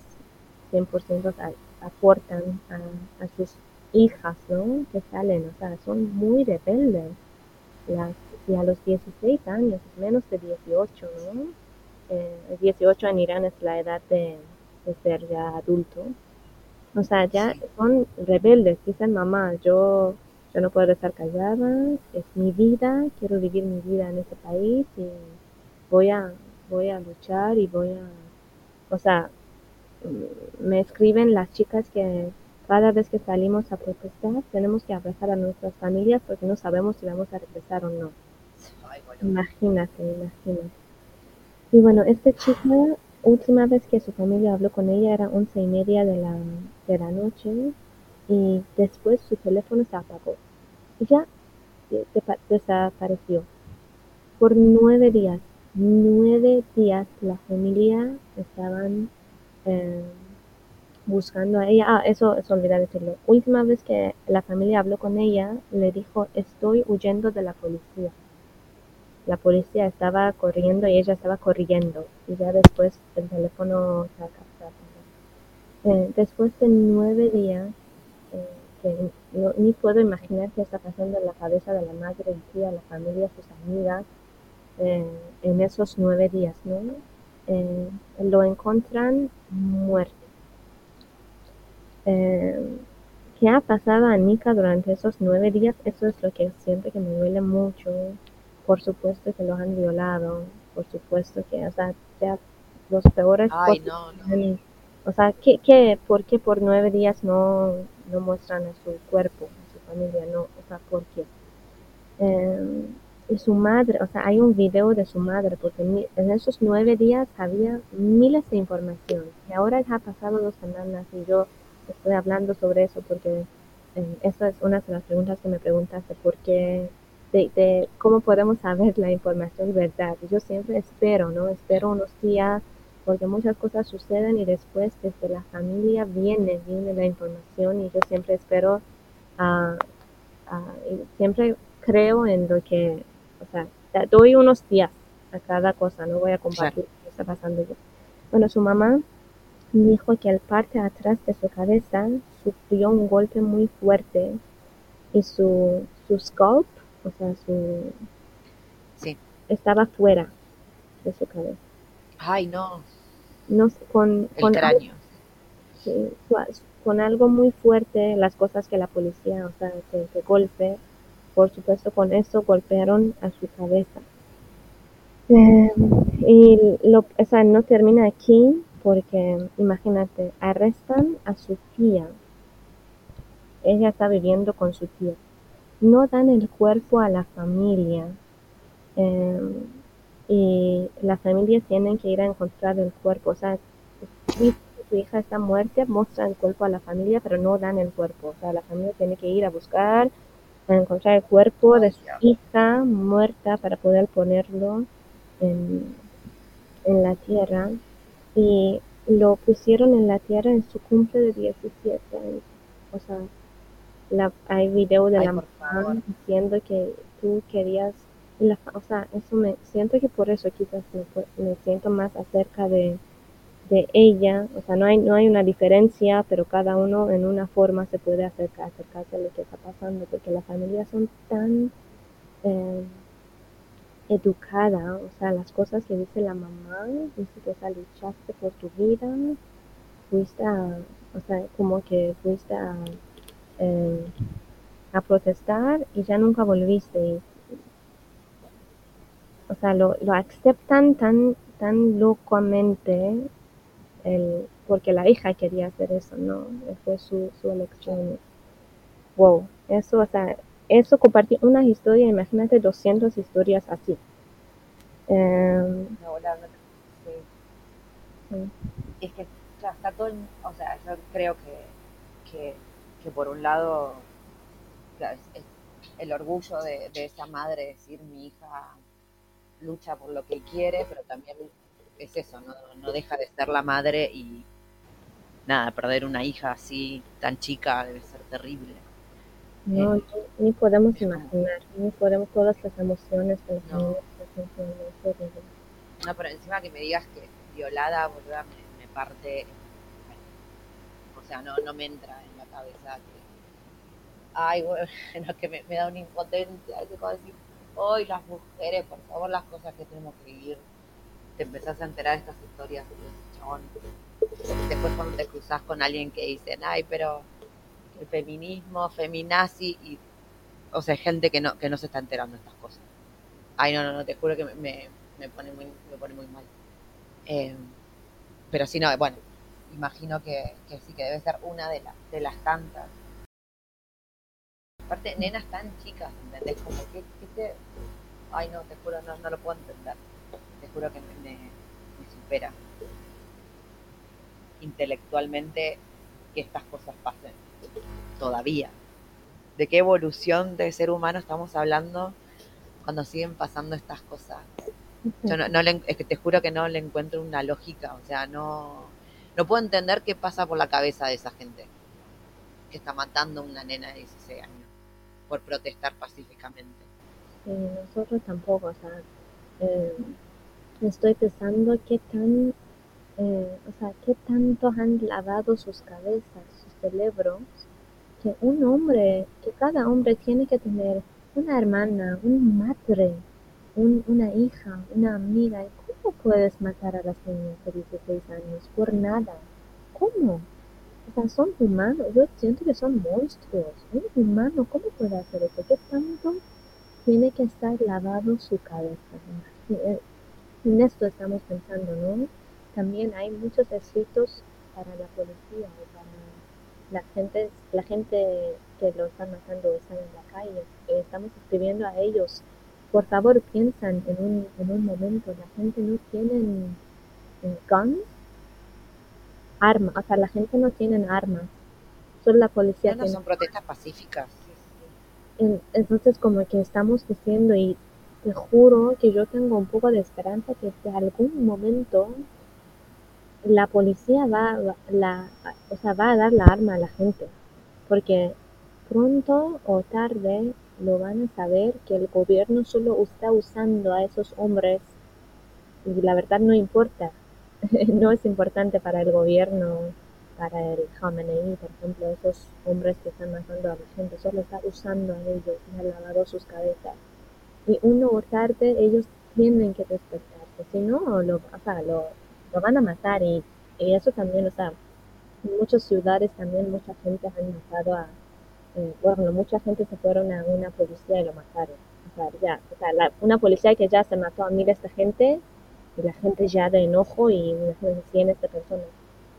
100% a- aportan a, a sus hijas, ¿no? Que salen, o sea, son muy rebeldes. Las, y a los 16 años, es menos de 18, ¿no? Eh, 18 en Irán es la edad de, de ser ya adulto. O sea, ya Sí. son rebeldes, dicen mamá, yo, yo no puedo estar callada, es mi vida, quiero vivir mi vida en este país y voy a, voy a luchar y voy a, o sea, me escriben las chicas que cada vez que salimos a protestar tenemos que abrazar a nuestras familias porque no sabemos si vamos a regresar o no. Imagínate, imagínate. Y bueno, esta chica, última vez que su familia habló con ella era once y media de la, de la noche y después su teléfono se apagó. Y ya de- de- desapareció. Por nueve días, nueve días la familia estaban eh, buscando a ella. Ah, eso es olvidar decirlo. Última vez que la familia habló con ella, le dijo, estoy huyendo de la policía. La policía estaba corriendo y ella estaba corriendo. Y ya después el teléfono se apagó. Eh, después de nueve días, eh, que ni puedo imaginar qué está pasando en la cabeza de la madre y tía, la familia, sus amigas, eh, en esos nueve días, ¿no? Lo encuentran muerto. Eh, ¿Qué ha pasado a Nika durante esos nueve días? Eso es lo que siempre que me duele mucho. Por supuesto que los han violado, por supuesto que, o sea, ya los peores Ay, no, no. o sea, ¿qué, qué, ¿por qué por nueve días no, no muestran a su cuerpo, a su familia? No, o sea, ¿por qué? Eh, y su madre, o sea, hay un video de su madre, porque en esos nueve días había miles de información. Y ahora ya ha pasado dos semanas y yo estoy hablando sobre eso porque eh, esa es una de las preguntas que me preguntaste, ¿por qué? De, de cómo podemos saber la información verdad. Yo siempre espero, ¿no? Espero unos días porque muchas cosas suceden y después desde la familia viene, viene la información y yo siempre espero, ah, y siempre creo en lo que, o sea, doy unos días a cada cosa, no voy a compartir lo que está pasando yo. Bueno, su mamá dijo que el parte atrás de su cabeza sufrió un golpe muy fuerte y su, su scalp, o sea, su, Sí. estaba fuera de su cabeza. Ay, no. No, con, El con cráneo. Sí, con algo muy fuerte, las cosas que la policía, o sea, que, que golpe, por supuesto con eso golpearon a su cabeza. Eh, y lo, o sea, no termina aquí porque, imagínate, arrestan a su tía. Ella está viviendo con su tía. No dan el cuerpo a la familia. eh, y la familia tienen que ir a encontrar el cuerpo. O sea, si su hija está muerta, muestran el cuerpo a la familia, pero no dan el cuerpo. O sea, la familia tiene que ir a buscar, a encontrar el cuerpo de su hija muerta para poder ponerlo en, en la tierra. Y lo pusieron en la tierra en su cumple de 17 años. O sea, la, hay video de Ay, la mamá diciendo que tú querías, la, o sea, eso me, siento que por eso quizás me, me siento más acerca de, de ella, o sea, no hay, no hay una diferencia, pero cada uno en una forma se puede acercar, acercarse a lo que está pasando, porque las familias son tan eh, educadas, o sea, las cosas que dice la mamá, dice que o por tu vida, fuiste a, o sea, como que fuiste a, eh, a protestar y ya nunca volviste. O sea, lo, lo aceptan tan, tan locamente el, porque la hija quería hacer eso, ¿no? Fue su, su elección. Wow, eso, o sea, eso compartir una historia, imagínate 200 historias así. Em, No, la verdad sí. sí. Es que está todo, el- o sea, yo creo que, que, que por un lado claro, es el orgullo de, de esa madre decir mi hija lucha por lo que quiere, pero también es eso, no, no deja de ser la madre y nada, perder una hija así tan chica debe ser terrible. No, ni, podemos imaginar, ni podemos todas las emociones que No. No, pero encima que me digas que violada, boluda, me, me parte. O sea, no, no me entra en la cabeza que. Ay, bueno, que me, me da una impotencia. Que como decir, hoy las mujeres, por favor, las cosas que tenemos que vivir. Te empezás a enterar de estas historias de ese chabón. Después cuando te cruzas con alguien que dicen, ay, pero feminismo, feminazi, y. O sea, gente que no, que no se está enterando de estas cosas. Ay, no, no, no, te juro que me, me, pone, muy, me pone muy mal. Eh, pero sí, no, bueno, imagino que, que sí, que debe ser una de, las de las tantas. Aparte, nenas tan chicas, ¿entendés? Como que, que. Ay, no, te juro, no, no lo puedo entender. Te juro que me, me supera intelectualmente que estas cosas pasen todavía. ¿De qué evolución de ser humano estamos hablando cuando siguen pasando estas cosas? Yo no, no le, es que te juro que no le encuentro una lógica, o sea, no, no puedo entender qué pasa por la cabeza de esa gente que está matando a una nena de 16 años por protestar pacíficamente. Nosotros tampoco, o sea, eh, estoy pensando qué tan, eh, o sea, qué tanto han lavado sus cabezas, sus cerebros, que un hombre, que cada hombre tiene que tener una hermana, una madre, un- una hija, una amiga. ¿Y ¿Cómo puedes matar a las niñas de 16 años? Por nada. ¿Cómo? O sea, son humanos. Yo siento que son monstruos. Un humano, ¿cómo puede hacer eso? ¿Qué tanto tiene que estar lavado su cabeza? Eh, En esto estamos pensando, ¿no? También hay muchos escritos para la policía la gente, la gente que lo están matando están en la calle. Estamos escribiendo a ellos. Por favor, piensan en un, en un momento. La gente no tiene guns, armas. O sea, la gente no tiene armas. Solo la policía Ya no tiene son protestas pacíficas. en- Entonces, como que estamos diciendo, y te juro que yo tengo un poco de esperanza que de algún momento la policía va, la, o sea, va a dar la arma a la gente, porque pronto o tarde lo van a saber que el gobierno solo está usando a esos hombres y la verdad no importa, no es importante para el gobierno, para el Khamenei, por ejemplo, esos hombres que están matando a la gente, solo está usando a ellos y ha lavado sus cabezas. Y uno o tarde ellos tienen que despertarse, si no, lo, o sea, lo, lo van a matar y, eso también, o sea, en muchas ciudades también mucha gente han matado a, eh, bueno, mucha gente se fueron a una policía y lo mataron. O sea, ya, o sea, la- una policía que ya se mató a miles de gente y la gente ya de enojo y imagínense cientos de personas.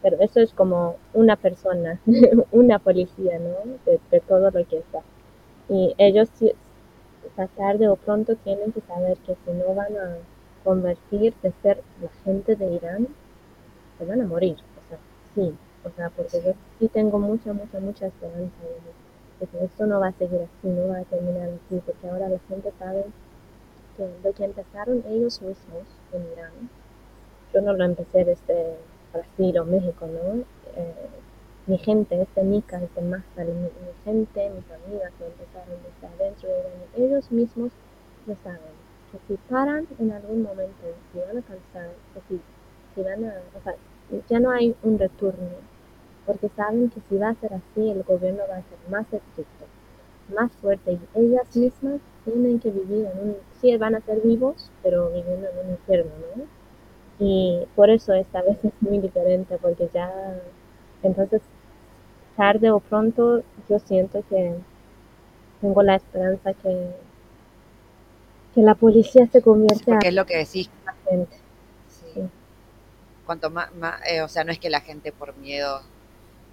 Pero eso es como una persona, una policía, ¿no? De, todo lo que está. Y ellos, tarde o pronto, tienen que saber que si no van a convertir de ser la gente de Irán, se van a morir. O sea, sí. O sea, porque yo sí tengo mucha, mucha, mucha esperanza de, que esto no va a seguir así, no va a terminar así, porque ahora la gente sabe que lo que empezaron ellos mismos en Irán, yo no lo empecé desde Brasil o México, ¿no? Eh, mi gente, este Nika, este Masa, mi, mi, gente, mis amigas que empezaron desde adentro de ellos mismos lo saben, que si paran en algún momento, si van a cansar, o si, si van a, o sea, ya no hay un retorno, porque saben que si va a ser así, el gobierno va a ser más estricto, más fuerte, y ellas mismas tienen que vivir en un, sí van a ser vivos, pero viviendo en un infierno, ¿no? Y por eso esta vez es muy diferente, porque ya, entonces, tarde o pronto, yo siento que tengo la esperanza que, que la policía se convierta porque es lo que decís. gente. Sí. Cuanto más, más eh, o sea, no es que la gente por miedo,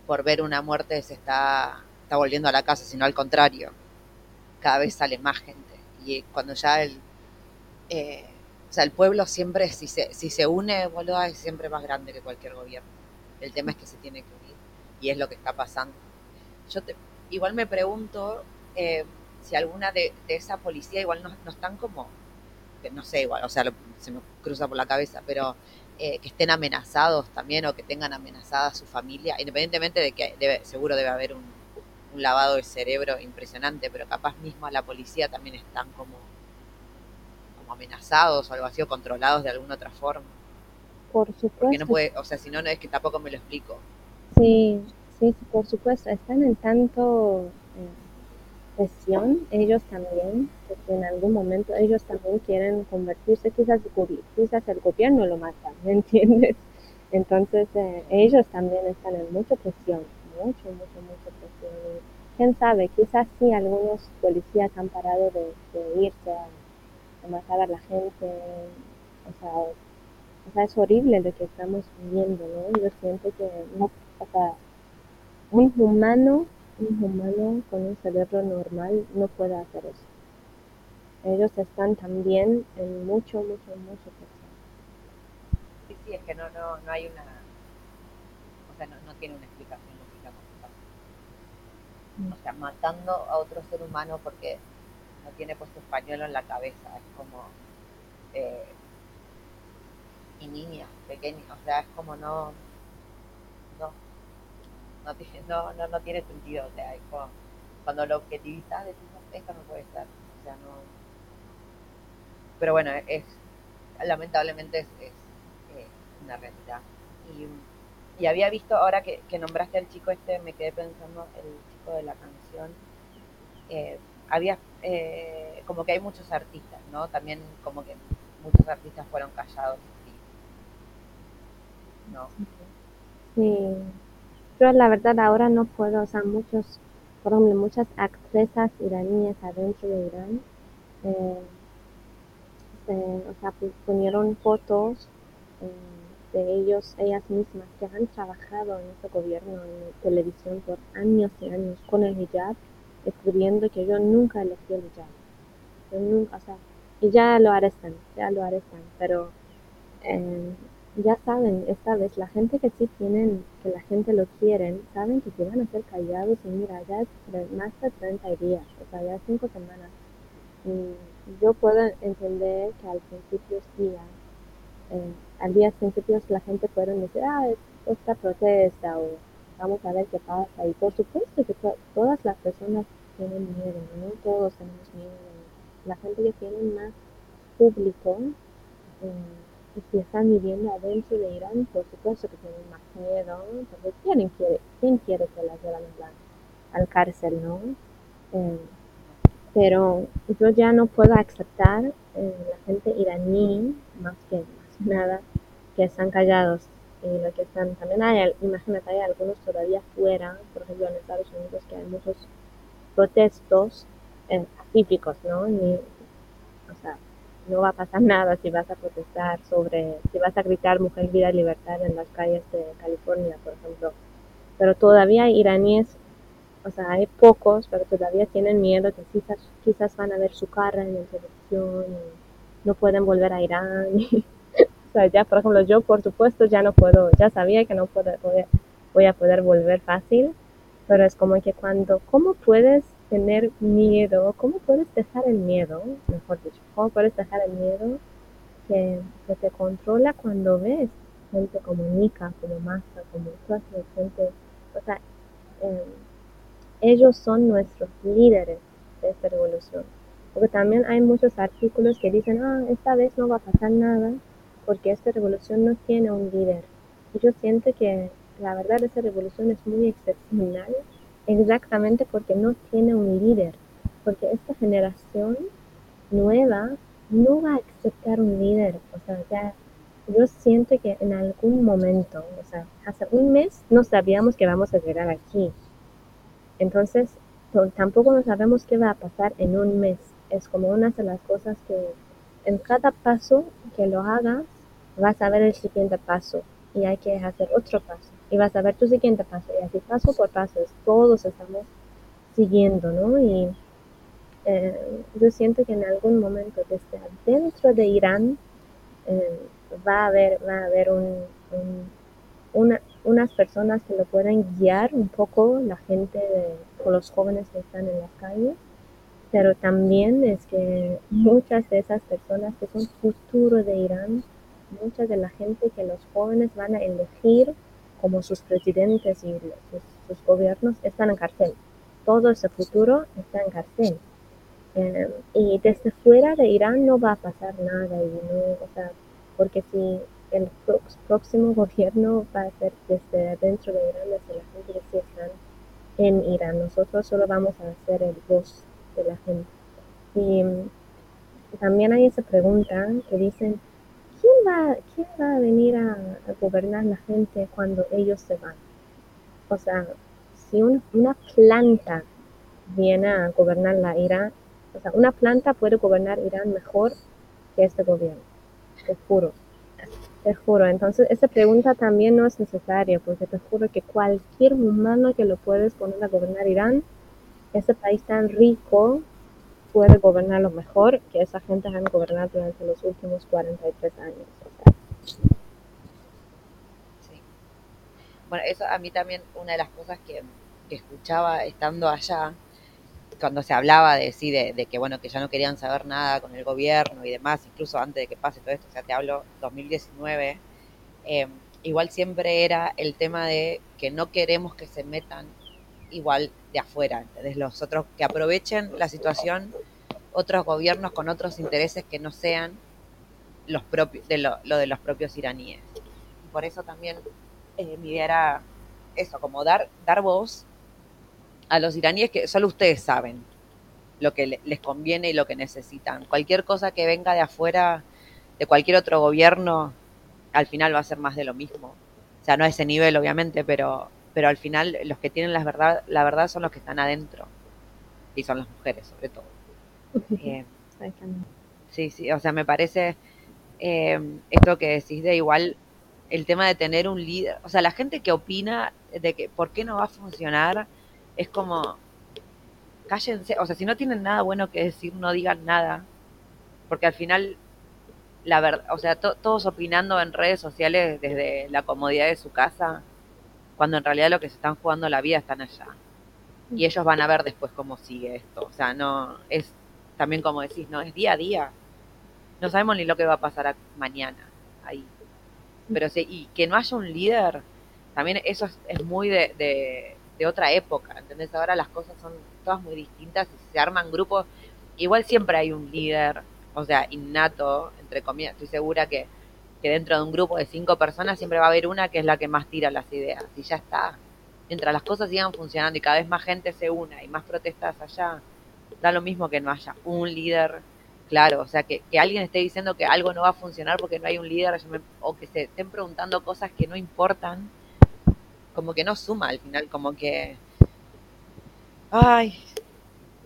por ver una muerte, se está, está volviendo a la casa, sino al contrario. Cada vez sale más gente. Y cuando ya el, eh, o sea, el pueblo siempre, si se, si se une, boludo, es siempre más grande que cualquier gobierno. El tema es que se tiene que unir. Y es lo que está pasando. Yo te, igual me pregunto eh, si alguna de, de, esa policía igual no, no están como, que no sé, igual, o sea, lo, se me cruza por la cabeza, pero eh, que estén amenazados también o que tengan amenazada a su familia, independientemente de que debe, seguro debe haber un, un lavado de cerebro impresionante, pero capaz mismo a la policía también están como como amenazados o algo así, o controlados de alguna otra forma. Por supuesto. Porque no puede, o sea, si no, no es que tampoco me lo explico. Sí, sí por supuesto. Están en tanto presión, ellos también, porque en algún momento ellos también quieren convertirse, quizás, quizás el gobierno lo mata, ¿me entiendes? Entonces, eh, ellos también están en mucha presión, mucho, mucho, mucha presión. Quién sabe, quizás sí algunos policías han parado de, de irse a a matar a la gente, o sea, o sea, es horrible lo que estamos viviendo, ¿no? Yo siento que, no, o sea, un humano, un humano con un cerebro normal no puede hacer eso. Ellos están también en mucho, mucho, mucho presión. Sí, sí, es que no, no, no hay una, o sea, no, no tiene una explicación lógica. O sea, matando a otro ser humano porque no tiene puesto español en la cabeza, es como... Eh, y niña, pequeña, o sea, es como. No, no, no, no, no tiene sentido, o sea, es como, cuando lo objetivizas decís, esto no puede ser, o sea, no... Pero bueno, es, lamentablemente es, eh, una realidad. Y, había visto, ahora que, que, nombraste al chico este, me quedé pensando, el chico de la canción, eh, había eh, como que hay muchos artistas, ¿no? También como que muchos artistas fueron callados. ¿No? Sí. Yo la verdad ahora no puedo, o sea, muchos, por muchas actrices iraníes adentro de Irán, eh, se, o sea, ponieron fotos eh, de ellos, ellas mismas, que han trabajado en este gobierno, en televisión por años y años con el hijab escribiendo que yo nunca elegí el hijab. Yo nunca, o sea, y ya lo arrestan, ya lo arrestan, pero eh, ya saben, esta vez la gente que sí tienen, que la gente lo quieren, saben que se van a ser callados y mira, ya es más de 30 días, o sea, ya 5 semanas. Y yo puedo entender que al principio sí, eh, al día principios la gente puede decir, ah, es esta protesta o vamos a ver qué pasa. Y por supuesto que to todas las personas tienen miedo, ¿no? Todos tenemos miedo. La gente que tiene más público, eh, y si están viviendo adentro de Irán, por supuesto que tienen más miedo, porque ¿quién quiere, quién quiere que las llevan al, al cárcel, no? Eh, pero yo ya no puedo aceptar eh, la gente iraní, más que más nada, que están callados y lo que están, también hay, imagínate, hay algunos todavía fuera, por ejemplo en Estados Unidos, que hay muchos protestos eh, pacíficos, ¿no? Ni, o sea, no va a pasar nada si vas a protestar sobre, si vas a gritar mujer, vida, libertad en las calles de California, por ejemplo. Pero todavía iraníes, o sea, hay pocos, pero todavía tienen miedo que quizás, quizás van a ver su cara en la televisión y no pueden volver a Irán. o sea, ya, por ejemplo, yo por supuesto ya no puedo, ya sabía que no puedo, voy, a, voy a poder volver fácil, pero es como que cuando, ¿cómo puedes tener miedo? ¿Cómo puedes dejar el miedo, mejor dicho, cómo puedes dejar el miedo que, que te controla cuando ves gente como Nika, como Masa, como gente o sea, em, ellos son nuestros líderes de esta revolución. Porque también hay muchos artículos que dicen, ah, esta vez no va a pasar nada porque esta revolución no tiene un líder. Y yo siento que la verdad esta revolución es muy excepcional exactamente porque no tiene un líder. Porque esta generación nueva no va a aceptar un líder. O sea, ya yo siento que en algún momento, o sea, hace un mes no sabíamos que vamos a llegar aquí. Entonces, tampoco no sabemos qué va a pasar en un mes. Es como una de las cosas que en cada paso que lo hagas, vas a ver el siguiente paso y hay que hacer otro paso y vas a ver tu siguiente paso y así paso por paso, todos estamos siguiendo, ¿no? Y eh, yo siento que en algún momento desde adentro de Irán eh, va a haber, va a haber unas personas que lo pueden guiar un poco, la gente o los jóvenes que están en la calle, pero también es que muchas de esas personas que son futuro de Irán, mucha de la gente que los jóvenes van a elegir como sus presidentes y sus, gobiernos están en cárcel. Todo ese futuro está en cárcel. Eh, y desde fuera de Irán no va a pasar nada, y no, o sea, porque si el próximo gobierno va a ser desde dentro de Irán, desde la gente que sí están en Irán, nosotros solo vamos a ser el voz de la gente. Y también hay esa pregunta que dicen, ¿quién va, quién va a venir a, gobernar la gente cuando ellos se van? O sea, si una planta viene a gobernar la Irán, o sea, una planta puede gobernar Irán mejor que este gobierno, te juro. Te juro, entonces esa pregunta también no es necesaria, porque te juro que cualquier humano que lo puedes poner a gobernar Irán, ese país tan rico, puede gobernarlo mejor que esa gente han gobernado durante los últimos 43 años. Sí. Bueno, eso a mí también, una de las cosas que, escuchaba estando allá, cuando se hablaba de sí, de, que bueno, que ya no querían saber nada con el gobierno y demás, incluso antes de que pase todo esto, o sea, te hablo 2019, em, igual siempre era el tema de que no queremos que se metan igual de afuera, entonces los otros que aprovechen la situación, otros gobiernos con otros intereses que no sean los propios, de lo, de los propios iraníes. Y por eso también eh, mi idea era eso, como dar, dar voz a los iraníes que solo ustedes saben lo que les conviene y lo que necesitan. Cualquier cosa que venga de afuera, de cualquier otro gobierno, al final va a ser más de lo mismo. O sea, no a ese nivel, obviamente, pero, pero al final los que tienen la verdad, la verdad son los que están adentro. Y son las mujeres, sobre todo. Eh, sí, sí, o sea, me parece eh, esto que decís de igual el tema de tener un líder. O sea, la gente que opina de que por qué no va a funcionar es como, cállense, o sea, si no tienen nada bueno que decir, no digan nada, porque al final, la verdad, o sea, todos opinando en redes sociales desde la comodidad de su casa, cuando en realidad lo que se están jugando la vida están allá. Y ellos van a ver después cómo sigue esto. O sea, no, es también como decís, no, es día a día. No sabemos ni lo que va a pasar mañana ahí. Pero sí, y que no haya un líder, también eso es, muy de de otra época, ¿entendés? Ahora las cosas son todas muy distintas y se arman grupos, igual siempre hay un líder, o sea, innato, entre comillas, estoy segura que, que dentro de un grupo de cinco personas siempre va a haber una que es la que más tira las ideas, y ya está. Mientras las cosas sigan funcionando y cada vez más gente se una y más protestas allá, da lo mismo que no haya un líder claro, o sea, que, que alguien esté diciendo que algo no va a funcionar porque no hay un líder, o que se estén preguntando cosas que no importan, como que no suma al final, como que... Ay,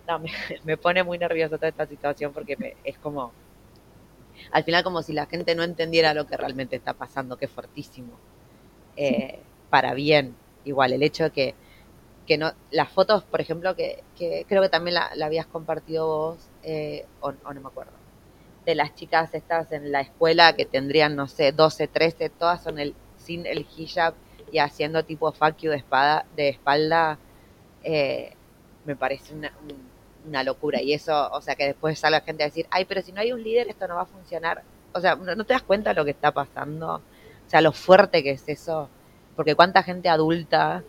no, me, pone muy nerviosa toda esta situación porque es como... Al final como si la gente no entendiera lo que realmente está pasando, que es fortísimo. Eh, para bien, igual, el hecho de que, que no... Las fotos, por ejemplo, que, que creo que también la, habías compartido vos, eh, o, o no me acuerdo, de las chicas estas en la escuela que tendrían, no sé, 12, 13, todas son el sin el hijab y haciendo tipo fuck de espada, de espalda, eh, me parece una, una, locura. Y eso, o sea, que después sale la gente a decir, ay, pero si no hay un líder esto no va a funcionar. O sea, ¿no, te das cuenta de lo que está pasando? O sea, lo fuerte que es eso. Porque cuánta gente adulta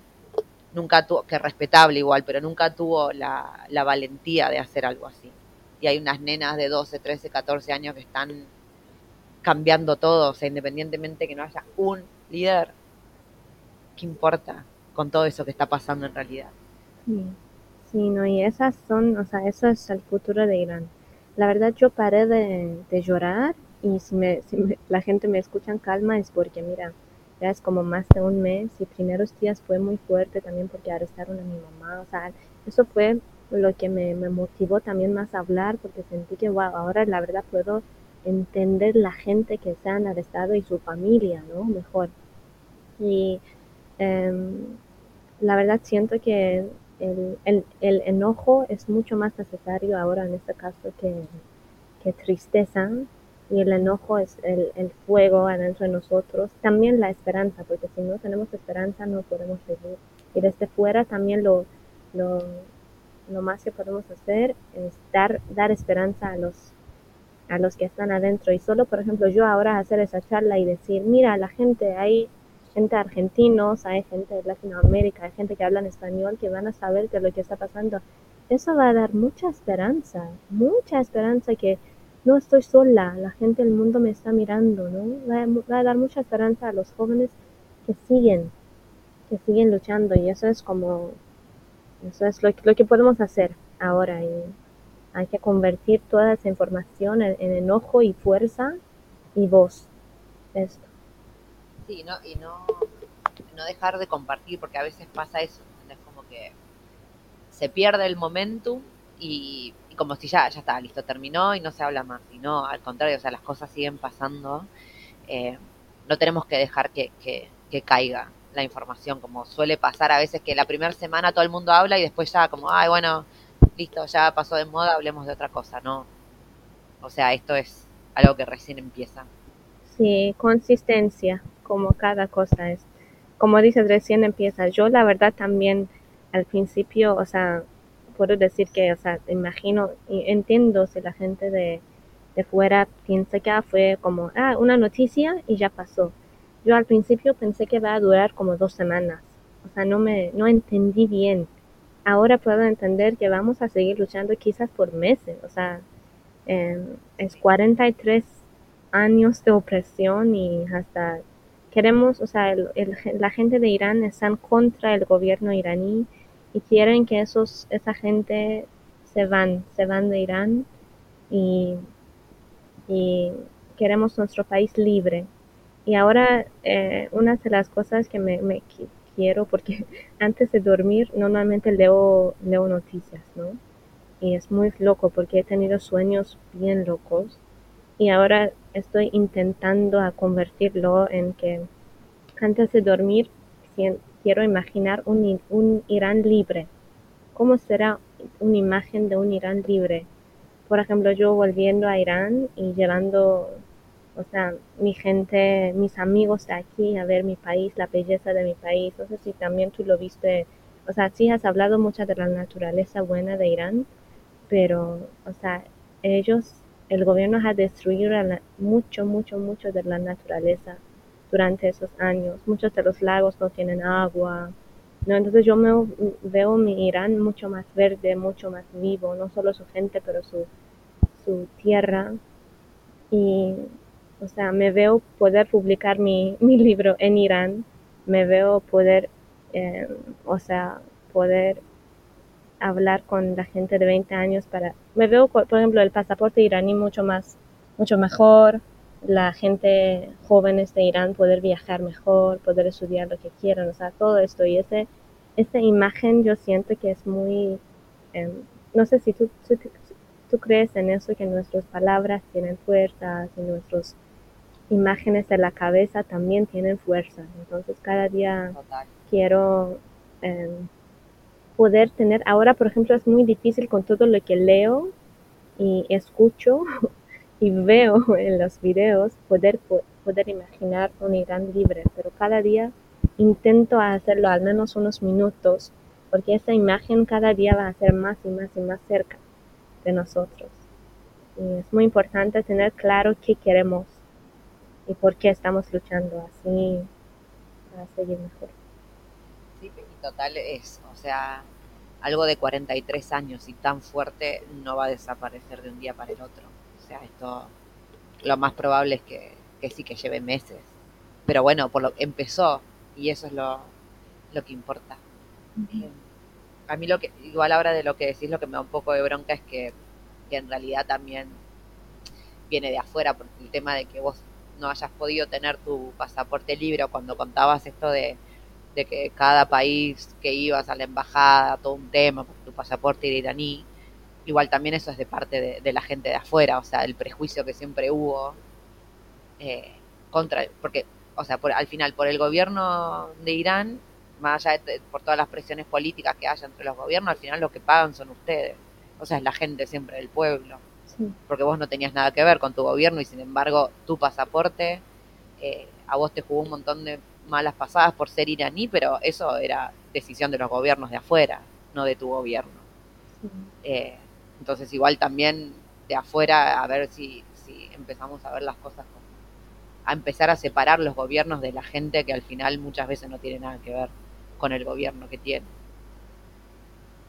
nunca tuvo, que respetable igual, pero nunca tuvo la, la valentía de hacer algo así. Y hay unas nenas de 12, 13, 14 años que están cambiando todo, o sea, independientemente que no haya un líder, ¿qué importa con todo eso que está pasando en realidad? Sí, sí no, y esas son, o sea, eso es el futuro de Irán. La verdad yo paré de, de llorar y si, me, si la gente me escucha en calma es porque, mira, ya es como más de un mes y primeros días fue muy fuerte también porque arrestaron a mi mamá, o sea, eso fue lo que me, me motivó también más a hablar porque sentí que, wow, ahora la verdad puedo entender la gente que se han arrestado y su familia, ¿no? Mejor. Y em, la verdad siento que el, el, el, enojo es mucho más necesario ahora en este caso que, que tristeza y el enojo es el, el, fuego adentro de nosotros, también la esperanza, porque si no tenemos esperanza no podemos vivir. Y desde fuera también lo, lo, lo más que podemos hacer es dar, dar esperanza a los, a los que están adentro. Y solo, por ejemplo, yo ahora hacer esa charla y decir, mira, la gente, hay gente argentinos, hay gente de Latinoamérica, hay gente que habla en español que van a saber qué es lo que está pasando. Eso va a dar mucha esperanza, mucha esperanza que no estoy sola, la gente del mundo me está mirando, ¿no? Va a, va a dar mucha esperanza a los jóvenes que siguen, que siguen luchando y eso es como, eso es lo, lo que podemos hacer ahora y hay que convertir toda esa información en, en enojo y fuerza y voz. Esto. Sí, no, y no, no dejar de compartir, porque a veces pasa eso, es como que se pierde el momentum y, y, como si ya, ya está, listo, terminó y no se habla más. Y no, al contrario, o sea, las cosas siguen pasando. Eh, no tenemos que dejar que, que, que, caiga la información, como suele pasar a veces que la primera semana todo el mundo habla y después ya como, ay, bueno, listo, ya pasó de moda, hablemos de otra cosa, ¿no? O sea, esto es algo que recién empieza. Sí, consistencia, como cada cosa es. Como dices, recién empieza. Yo la verdad también al principio, o sea, puedo decir que, o sea, imagino y entiendo si la gente de, de fuera piensa que ah, fue como, ah, una noticia y ya pasó. Yo al principio pensé que va a durar como dos semanas. O sea, no me, no entendí bien ahora puedo entender que vamos a seguir luchando quizás por meses, o sea, eh, es 43 años de opresión y hasta queremos, o sea, el, el, la gente de Irán están contra el gobierno iraní y quieren que esos, esa gente se van, se van de Irán y, queremos nuestro país libre. Y ahora eh, una de las cosas que me, quiero porque antes de dormir normalmente leo noticias, ¿no? Y es muy loco porque he tenido sueños bien locos y ahora estoy intentando a convertirlo en que antes de dormir quiero imaginar un, un Irán libre. ¿Cómo será una imagen de un Irán libre? Por ejemplo, yo volviendo a Irán y llevando o sea, mi gente, mis amigos de aquí a ver mi país, la belleza de mi país. No sé si también tú lo viste, o sea, sí has hablado mucho de la naturaleza buena de Irán, pero, o sea, ellos, el gobierno ha destruido mucho, mucho, mucho de la naturaleza durante esos años. Muchos de los lagos no tienen agua. ¿no? Entonces yo me, veo mi Irán mucho más verde, mucho más vivo, no solo su gente, pero su, su tierra. Y o sea, me veo poder publicar mi, mi libro en Irán, me veo poder, eh, o sea, poder hablar con la gente de 20 años para, me veo, por ejemplo, el pasaporte iraní mucho más, mucho mejor, la gente jóvenes de Irán poder viajar mejor, poder estudiar lo que quieran, o sea, todo esto y ese, esa imagen yo siento que es muy, eh, no sé si tú, tú, tú crees en eso, que nuestras palabras tienen fuerza, que nuestros imágenes de la cabeza también tienen fuerza. Entonces cada día Total. quiero eh, poder tener, ahora por ejemplo es muy difícil con todo lo que leo y escucho y veo en los videos, poder, poder imaginar un Irán libre, pero cada día intento hacerlo al menos unos minutos, porque esa imagen cada día va a ser más y más y más cerca de nosotros. Y es muy importante tener claro qué queremos y por qué estamos luchando así para seguir mejor. Total es, o sea, algo de 43 años y tan fuerte no va a desaparecer de un día para el otro. O sea, esto lo más probable es que, que sí que lleve meses. Pero bueno, por lo empezó y eso es lo, lo que importa. A mí lo que, igual ahora de lo que decís, lo que me da un poco de bronca es que, que en realidad también viene de afuera, por el tema de que vos no hayas podido tener tu pasaporte libre cuando contabas esto de, de que cada país que ibas a la embajada, todo un tema, porque tu pasaporte era iraní, igual también eso es de parte de, de la gente de afuera, o sea, el prejuicio que siempre hubo eh, contra, porque, o sea, por, al final, por el gobierno de Irán, más allá de, por todas las presiones políticas que haya entre los gobiernos, al final los que pagan son ustedes, o sea, es la gente siempre del pueblo, Sí. porque vos no tenías nada que ver con tu gobierno y sin embargo tu pasaporte eh, a vos te jugó un montón de malas pasadas por ser iraní, pero eso era decisión de los gobiernos de afuera, no de tu gobierno. sí. Eh, entonces igual también de afuera a ver si, si empezamos a ver las cosas como, a empezar a separar los gobiernos de la gente que al final muchas veces no tiene nada que ver con el gobierno que tiene.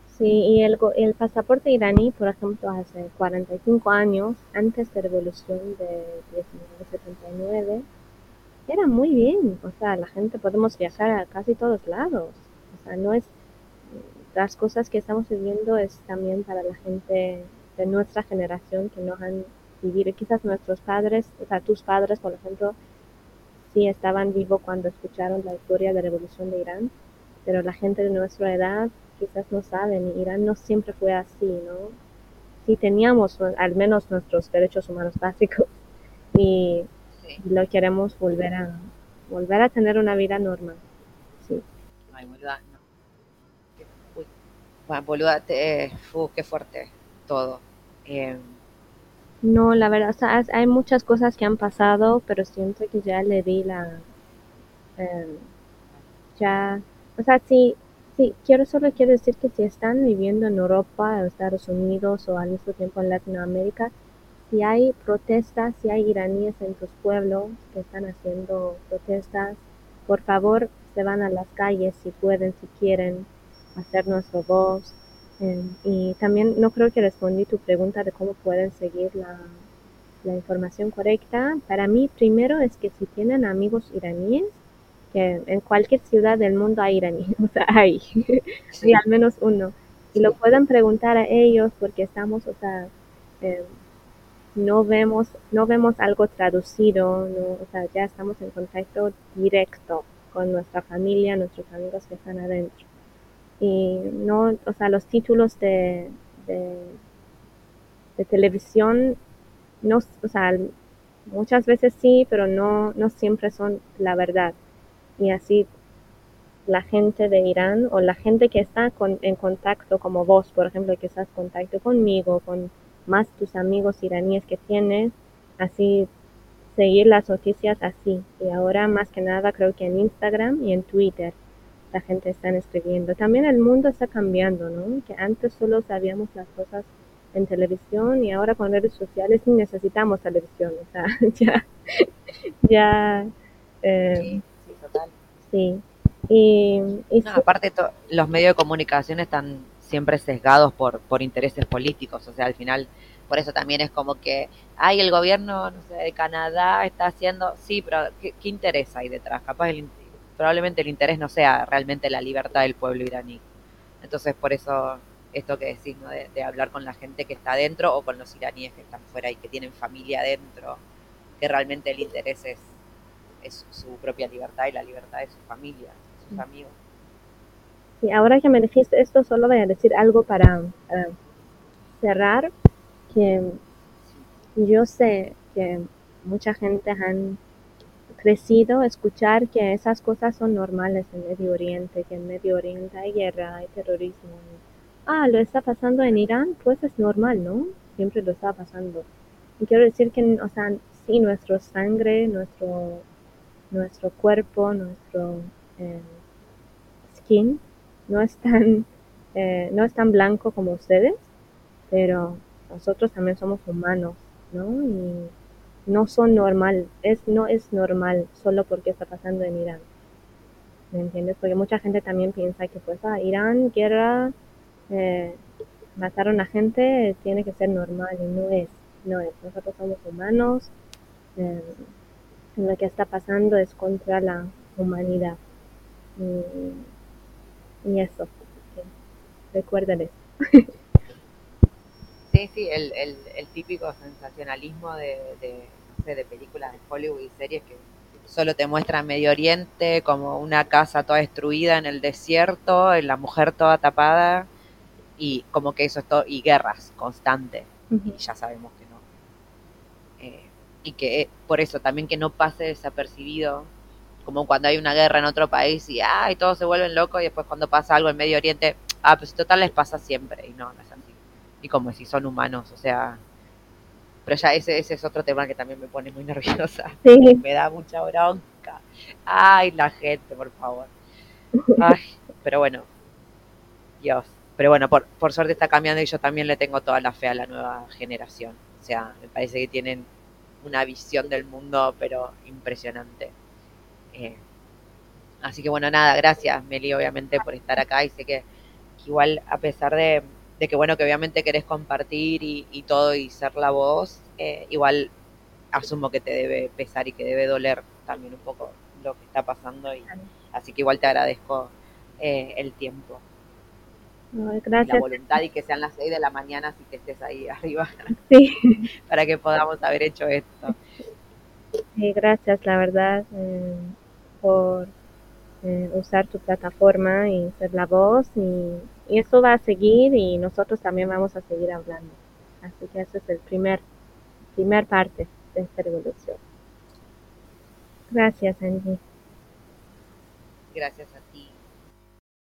Sí, y el, el pasaporte iraní, por ejemplo, hace 45 años, antes de la revolución de 1979, era muy bien. O sea, la gente podemos viajar a casi todos lados. O sea, no es, las cosas que estamos viviendo es también para la gente de nuestra generación que no han vivido. Quizás nuestros padres, o sea, tus padres, por ejemplo, sí estaban vivos cuando escucharon la historia de la revolución de Irán, pero la gente de nuestra edad quizás no saben, y Irán no siempre fue así, ¿no? Sí teníamos al menos nuestros derechos humanos básicos y Sí. lo queremos volver a volver a tener una vida normal. Sí. Ay, boluda, no. Uy. Bueno, boluda, te, uf, qué fuerte todo. Eh, No, la verdad, o sea, has- hay muchas cosas que han pasado, pero siento que ya le di la em, ya, o sea, sí, sí, quiero solo quiero decir que si están viviendo en Europa o Estados Unidos o al mismo tiempo en Latinoamérica, si hay protestas, si hay iraníes en tus pueblos que están haciendo protestas, por favor, se van a las calles si pueden, si quieren, hacer nuestra voz. Eh, y también no creo que respondí tu pregunta de cómo pueden seguir la, la información correcta. Para mí, primero es que si tienen amigos iraníes, que en cualquier ciudad del mundo hay iraníes, o sea, hay, sí, hay al menos uno. Y lo pueden preguntar a ellos porque estamos, o sea, eh, no vemos, no vemos algo traducido, no, o sea, ya estamos en contacto directo con nuestra familia, nuestros amigos que están adentro. Y no, o sea, los títulos de, de, de televisión, no, o sea, muchas veces sí, pero no, no siempre son la verdad. Y así la gente de Irán o la gente que está con, en contacto, como vos, por ejemplo, que estás en contacto conmigo, con más tus amigos iraníes que tienes, así seguir las noticias así. Y ahora más que nada creo que en Instagram y en Twitter la gente está escribiendo. También el mundo está cambiando, ¿no? Que antes solo sabíamos las cosas en televisión y ahora con redes sociales ni necesitamos televisión. O sea, ya, ya, eh, sí, sí, total. sí. Y, y No, sí, aparte, los medios de comunicación están siempre sesgados por, por intereses políticos, o sea, al final, por eso también es como que, ay, el gobierno, no sé, de Canadá está haciendo, sí, pero ¿qué, qué interés hay detrás? Capaz, el, probablemente el interés no sea realmente la libertad del pueblo iraní. Entonces, por eso, esto que decís, ¿no? De, de hablar con la gente que está adentro o con los iraníes que están fuera y que tienen familia adentro, que realmente el interés es, es su propia libertad y la libertad de su familia, sus amigos. Sí, ahora que me dijiste esto, solo voy a decir algo para, para cerrar, que yo sé que mucha gente han crecido escuchar que esas cosas son normales en Medio Oriente, que en Medio Oriente hay guerra, hay terrorismo. Ah, lo está pasando en Irán, pues es normal, ¿no? Siempre lo está pasando. Y quiero decir que, o sea, sí, nuestra sangre, nuestro, nuestro cuerpo, nuestro eh, skin no es tan, eh, no es tan blanco como ustedes, pero nosotros también somos humanos, ¿no? Y no son normal, es, no es normal solo porque está pasando en Irán. ¿me entiendes? Porque mucha gente también piensa que pues, ah, Irán, guerra, eh, mataron a gente, tiene que ser normal y no es, no es. Nosotros somos humanos, eh, lo que está pasando es contra la humanidad. Y, y eso, recuerden eso. Sí, sí, el, el, el típico sensacionalismo de, de, no sé, de películas de Hollywood y series que solo te muestran Medio Oriente como una casa toda destruida en el desierto, la mujer toda tapada y como que eso es todo, y guerras constantes, uh -huh. y ya sabemos que no. Eh, y que eh, por eso también que no pase desapercibido, como cuando hay una guerra en otro país y ay, todos se vuelven locos y después cuando pasa algo en Medio Oriente, ah, pues total les pasa siempre, y no, no es así. Y como si son humanos, o sea, pero ya ese, ese es otro tema que también me pone muy nerviosa. Sí. Me da mucha bronca. Ay, la gente, por favor. Ay, pero bueno, Dios. Pero bueno, por, por suerte está cambiando y yo también le tengo toda la fe a la nueva generación. O sea, me parece que tienen una visión del mundo, pero impresionante. Eh, así que bueno, nada, gracias Meli, obviamente, por estar acá y sé que, que igual a pesar de, de, que bueno, que obviamente querés compartir y, y todo y ser la voz, eh, igual asumo que te debe pesar y que debe doler también un poco lo que está pasando y así que igual te agradezco eh, el tiempo. Gracias. La voluntad y que sean las 6 de la mañana así que estés ahí arriba sí. para que podamos haber hecho esto. Sí, gracias, la verdad, eh, por eh, usar tu plataforma y ser la voz y, y, eso va a seguir y nosotros también vamos a seguir hablando. Así que ese es el primer, primer parte de esta revolución. Gracias, Angie. Gracias a ti.